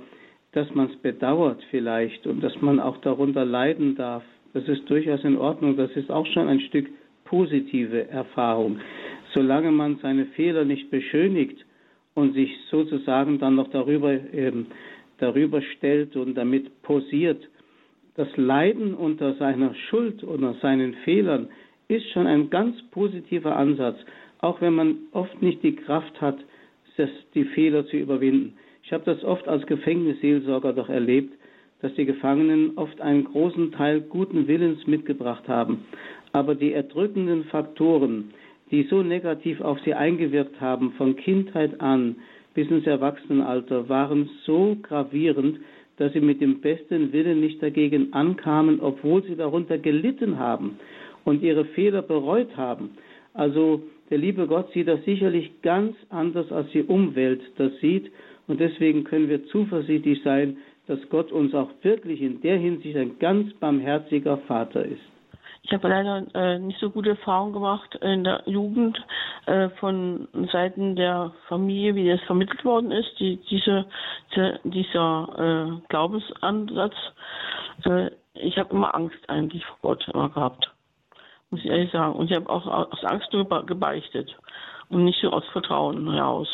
dass man es bedauert vielleicht und dass man auch darunter leiden darf, das ist durchaus in Ordnung. Das ist auch schon ein Stück positive Erfahrung. Solange man seine Fehler nicht beschönigt und sich sozusagen dann noch darüber, ähm, darüber stellt und damit posiert, das Leiden unter seiner Schuld oder seinen Fehlern ist schon ein ganz positiver Ansatz, auch wenn man oft nicht die Kraft hat, das, die Fehler zu überwinden. Ich habe das oft als Gefängnisseelsorger doch erlebt, dass die Gefangenen oft einen großen Teil guten Willens mitgebracht haben, aber die erdrückenden Faktoren, die so negativ auf sie eingewirkt haben, von Kindheit an bis ins Erwachsenenalter, waren so gravierend, dass sie mit dem besten Willen nicht dagegen ankamen, obwohl sie darunter gelitten haben und ihre Fehler bereut haben. Also der liebe Gott sieht das sicherlich ganz anders, als die Umwelt das sieht. Und deswegen können wir zuversichtlich sein, dass Gott uns auch wirklich in der Hinsicht ein ganz barmherziger Vater ist. Ich habe leider äh, nicht so gute Erfahrungen gemacht in der Jugend äh, von Seiten der Familie, wie das vermittelt worden ist, die, diese, diese, dieser äh, Glaubensansatz. Äh, ich habe immer Angst eigentlich vor Gott immer gehabt, muss ich ehrlich sagen. Und ich habe auch aus Angst nur gebeichtet und nicht so aus Vertrauen heraus.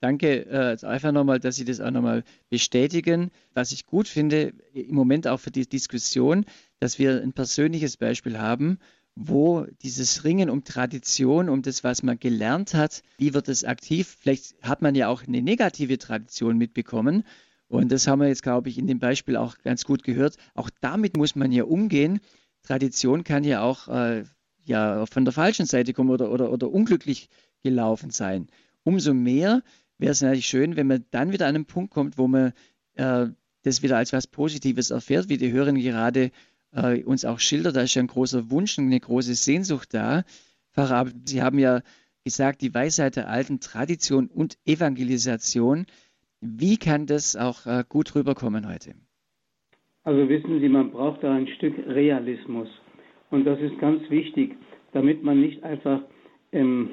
Danke äh, einfach nochmal, dass Sie das auch nochmal bestätigen. Was ich gut finde, im Moment auch für die Diskussion, dass wir ein persönliches Beispiel haben, wo dieses Ringen um Tradition, um das, was man gelernt hat, wie wird es aktiv? Vielleicht hat man ja auch eine negative Tradition mitbekommen. Und das haben wir jetzt, glaube ich, in dem Beispiel auch ganz gut gehört. Auch damit muss man ja umgehen. Tradition kann ja auch äh, ja, von der falschen Seite kommen oder, oder, oder unglücklich gelaufen sein. Umso mehr wäre es natürlich schön, wenn man dann wieder an einen Punkt kommt, wo man äh, das wieder als was Positives erfährt, wie die Hörerin gerade äh, uns auch schildert. Da ist ja ein großer Wunsch und eine große Sehnsucht da. Pfarrer Abel, Sie haben ja gesagt, die Weisheit der alten Tradition und Evangelisation. Wie kann das auch äh, gut rüberkommen heute? Also wissen Sie, man braucht da ein Stück Realismus. Und das ist ganz wichtig, damit man nicht einfach ähm,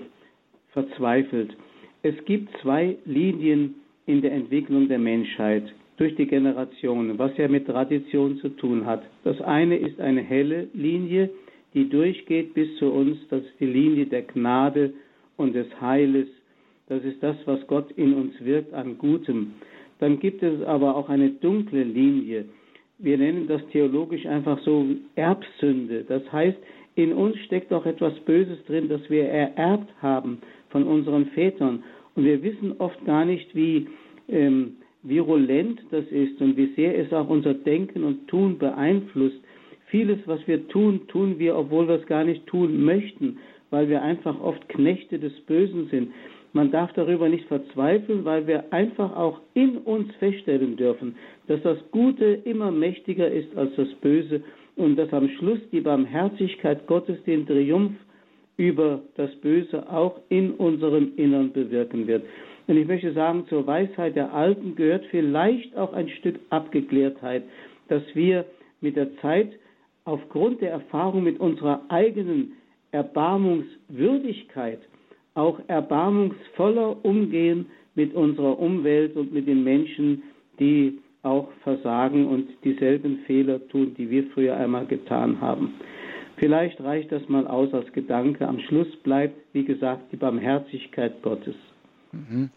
verzweifelt. Es gibt zwei Linien in der Entwicklung der Menschheit durch die Generationen, was ja mit Tradition zu tun hat. Das eine ist eine helle Linie, die durchgeht bis zu uns, das ist die Linie der Gnade und des Heiles. Das ist das, was Gott in uns wirkt an Gutem. Dann gibt es aber auch eine dunkle Linie. Wir nennen das theologisch einfach so Erbsünde. Das heißt, in uns steckt auch etwas Böses drin, das wir ererbt haben von unseren Vätern. Und wir wissen oft gar nicht, wie ähm, virulent das ist und wie sehr es auch unser Denken und Tun beeinflusst. Vieles, was wir tun, tun wir, obwohl wir es gar nicht tun möchten, weil wir einfach oft Knechte des Bösen sind. Man darf darüber nicht verzweifeln, weil wir einfach auch in uns feststellen dürfen, dass das Gute immer mächtiger ist als das Böse und dass am Schluss die Barmherzigkeit Gottes den Triumph über das Böse auch in unserem Innern bewirken wird. Und ich möchte sagen, zur Weisheit der Alten gehört vielleicht auch ein Stück Abgeklärtheit, dass wir mit der Zeit aufgrund der Erfahrung mit unserer eigenen Erbarmungswürdigkeit auch erbarmungsvoller umgehen mit unserer Umwelt und mit den Menschen, die auch versagen und dieselben Fehler tun, die wir früher einmal getan haben. Vielleicht reicht das mal aus als Gedanke. Am Schluss bleibt, wie gesagt, die Barmherzigkeit Gottes. Mhm.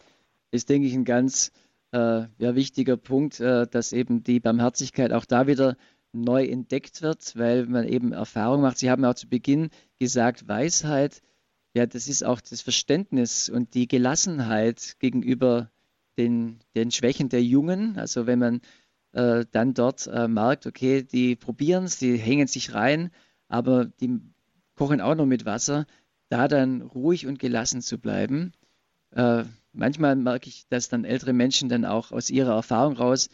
Ist, denke ich, ein ganz äh, ja, wichtiger Punkt, äh, dass eben die Barmherzigkeit auch da wieder neu entdeckt wird, weil man eben Erfahrung macht. Sie haben auch zu Beginn gesagt, Weisheit, ja, das ist auch das Verständnis und die Gelassenheit gegenüber den, den Schwächen der Jungen. Also wenn man äh, dann dort äh, merkt, okay, die probieren es, die hängen sich rein, aber die kochen auch noch mit Wasser, da dann ruhig und gelassen zu bleiben. Äh, manchmal merke ich, dass dann ältere Menschen dann auch aus ihrer Erfahrung raus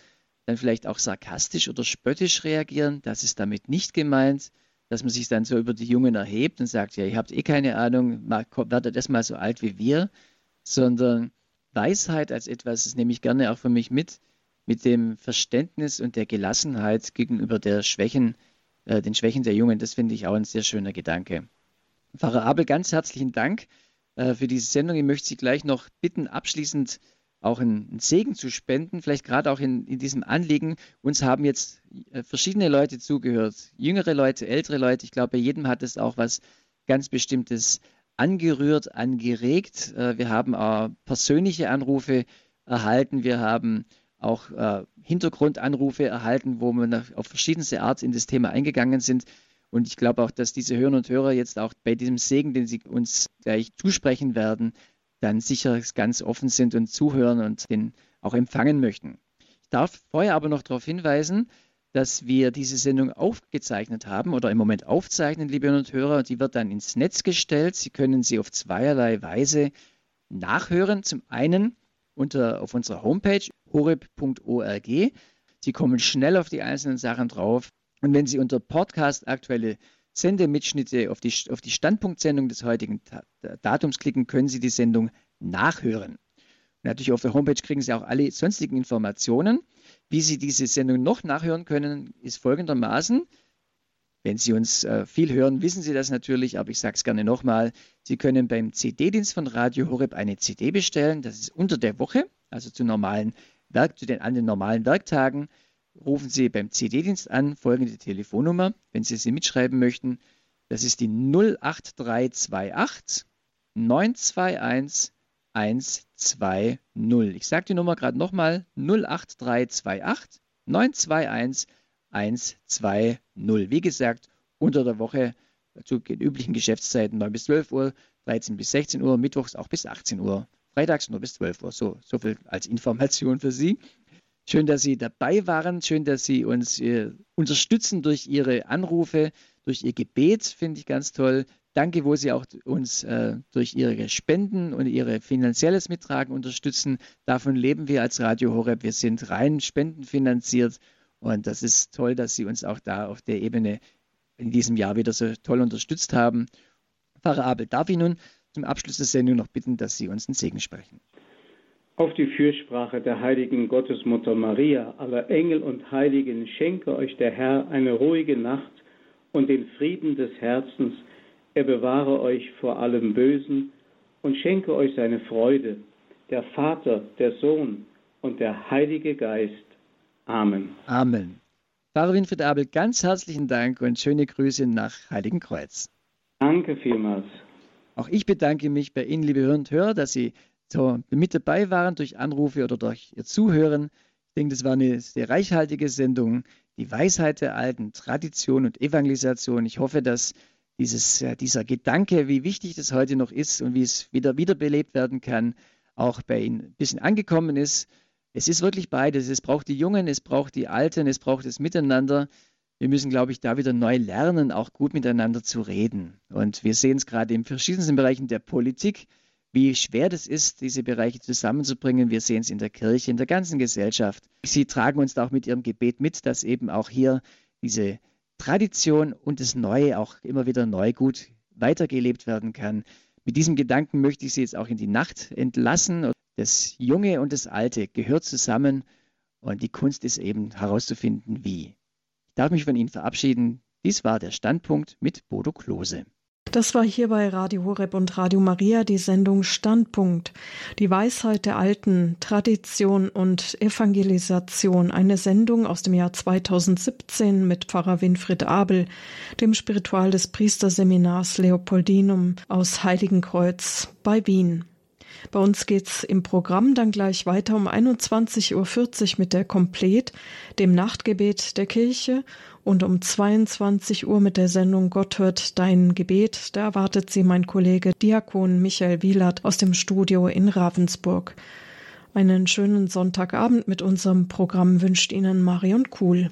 dann vielleicht auch sarkastisch oder spöttisch reagieren. Das ist damit nicht gemeint, dass man sich dann so über die Jungen erhebt und sagt, ja, ihr habt eh keine Ahnung, werdet erst mal so alt wie wir, sondern Weisheit als etwas, das nehme ich gerne auch für mich mit, mit dem Verständnis und der Gelassenheit gegenüber der Schwächen äh, den Schwächen der Jungen. Das finde ich auch ein sehr schöner Gedanke. Pfarrer Abel, ganz herzlichen Dank äh, für diese Sendung. Ich möchte Sie gleich noch bitten, abschließend auch einen Segen zu spenden, vielleicht gerade auch in, in diesem Anliegen. Uns haben jetzt äh, verschiedene Leute zugehört, jüngere Leute, ältere Leute. Ich glaube, bei jedem hat es auch was ganz Bestimmtes angerührt, angeregt. Wir haben auch persönliche Anrufe erhalten. Wir haben auch äh, Hintergrundanrufe erhalten, wo wir auf verschiedenste Art in das Thema eingegangen sind. Und ich glaube auch, dass diese Hörerinnen und Hörer jetzt auch bei diesem Segen, den sie uns gleich zusprechen werden, dann sicher ganz offen sind und zuhören und den auch empfangen möchten. Ich darf vorher aber noch darauf hinweisen, dass wir diese Sendung aufgezeichnet haben oder im Moment aufzeichnen, liebe Hörer und Hörer. Die wird dann ins Netz gestellt. Sie können sie auf zweierlei Weise nachhören. Zum einen unter, auf unserer Homepage horeb.org. Sie kommen schnell auf die einzelnen Sachen drauf. Und wenn Sie unter Podcast aktuelle Sendemitschnitte auf die, auf die Standpunktsendung des heutigen Datums klicken, können Sie die Sendung nachhören. Und natürlich auf der Homepage kriegen Sie auch alle sonstigen Informationen. Wie Sie diese Sendung noch nachhören können, ist folgendermaßen. Wenn Sie uns äh, viel hören, wissen Sie das natürlich, aber ich sage es gerne nochmal. Sie können beim CD-Dienst von Radio Horeb eine CD bestellen. Das ist unter der Woche, also zu normalen Werk, zu den, an den normalen Werktagen. Rufen Sie beim CD-Dienst an, folgende Telefonnummer, wenn Sie sie mitschreiben möchten. Das ist die 08328 921 120. Ich sage die Nummer gerade nochmal 08328 921 120. Wie gesagt, unter der Woche zu den üblichen Geschäftszeiten 9 bis 12 Uhr, 13 bis 16 Uhr, mittwochs auch bis 18 Uhr, freitags nur bis 12 Uhr. So, so viel als Information für Sie. Schön, dass Sie dabei waren. Schön, dass Sie uns äh, unterstützen durch Ihre Anrufe, durch Ihr Gebet. Finde ich ganz toll. Danke, wo Sie auch uns äh, durch Ihre Spenden und Ihre finanzielles Mittragen unterstützen. Davon leben wir als Radio Horeb. Wir sind rein spendenfinanziert und das ist toll, dass Sie uns auch da auf der Ebene in diesem Jahr wieder so toll unterstützt haben. Pfarrer Abel, darf ich nun zum Abschluss der Sendung noch bitten, dass Sie uns einen Segen sprechen? Auf die Fürsprache der heiligen Gottesmutter Maria, aller Engel und Heiligen, schenke euch der Herr eine ruhige Nacht und den Frieden des Herzens er bewahre euch vor allem Bösen und schenke euch seine Freude, der Vater, der Sohn und der Heilige Geist. Amen. Amen. Pfarrer Winfried Abel, ganz herzlichen Dank und schöne Grüße nach Heiligenkreuz. Danke vielmals. Auch ich bedanke mich bei Ihnen, liebe Hörer und Hörer, dass Sie so mit dabei waren durch Anrufe oder durch Ihr Zuhören. Ich denke, das war eine sehr reichhaltige Sendung. Die Weisheit der alten Tradition und Evangelisation. Ich hoffe, dass dieses, äh, dieser Gedanke, wie wichtig das heute noch ist und wie es wieder wiederbelebt werden kann, auch bei Ihnen ein bisschen angekommen ist. Es ist wirklich beides. Es braucht die Jungen, es braucht die Alten, es braucht das Miteinander. Wir müssen, glaube ich, da wieder neu lernen, auch gut miteinander zu reden. Und wir sehen es gerade in verschiedensten Bereichen der Politik, wie schwer das ist, diese Bereiche zusammenzubringen. Wir sehen es in der Kirche, in der ganzen Gesellschaft. Sie tragen uns da auch mit ihrem Gebet mit, dass eben auch hier diese Tradition und das Neue auch immer wieder neu gut weitergelebt werden kann. Mit diesem Gedanken möchte ich Sie jetzt auch in die Nacht entlassen. Das Junge und das Alte gehört zusammen und die Kunst ist eben herauszufinden, wie. Ich darf mich von Ihnen verabschieden. Dies war der Standpunkt mit Bodo Klose. Das war hier bei Radio Horeb und Radio Maria die Sendung Standpunkt. Die Weisheit der Alten, Tradition und Evangelisation. Eine Sendung aus dem Jahr 2017 mit Pfarrer Winfried Abel, dem Spiritual des Priesterseminars Leopoldinum aus Heiligenkreuz bei Wien. Bei uns geht's im Programm dann gleich weiter um 21.40 Uhr mit der Komplet, dem Nachtgebet der Kirche und um 22 Uhr mit der Sendung Gott hört dein Gebet. Da erwartet sie mein Kollege Diakon Michael Wielert aus dem Studio in Ravensburg. Einen schönen Sonntagabend mit unserem Programm wünscht Ihnen Marion Kuhl.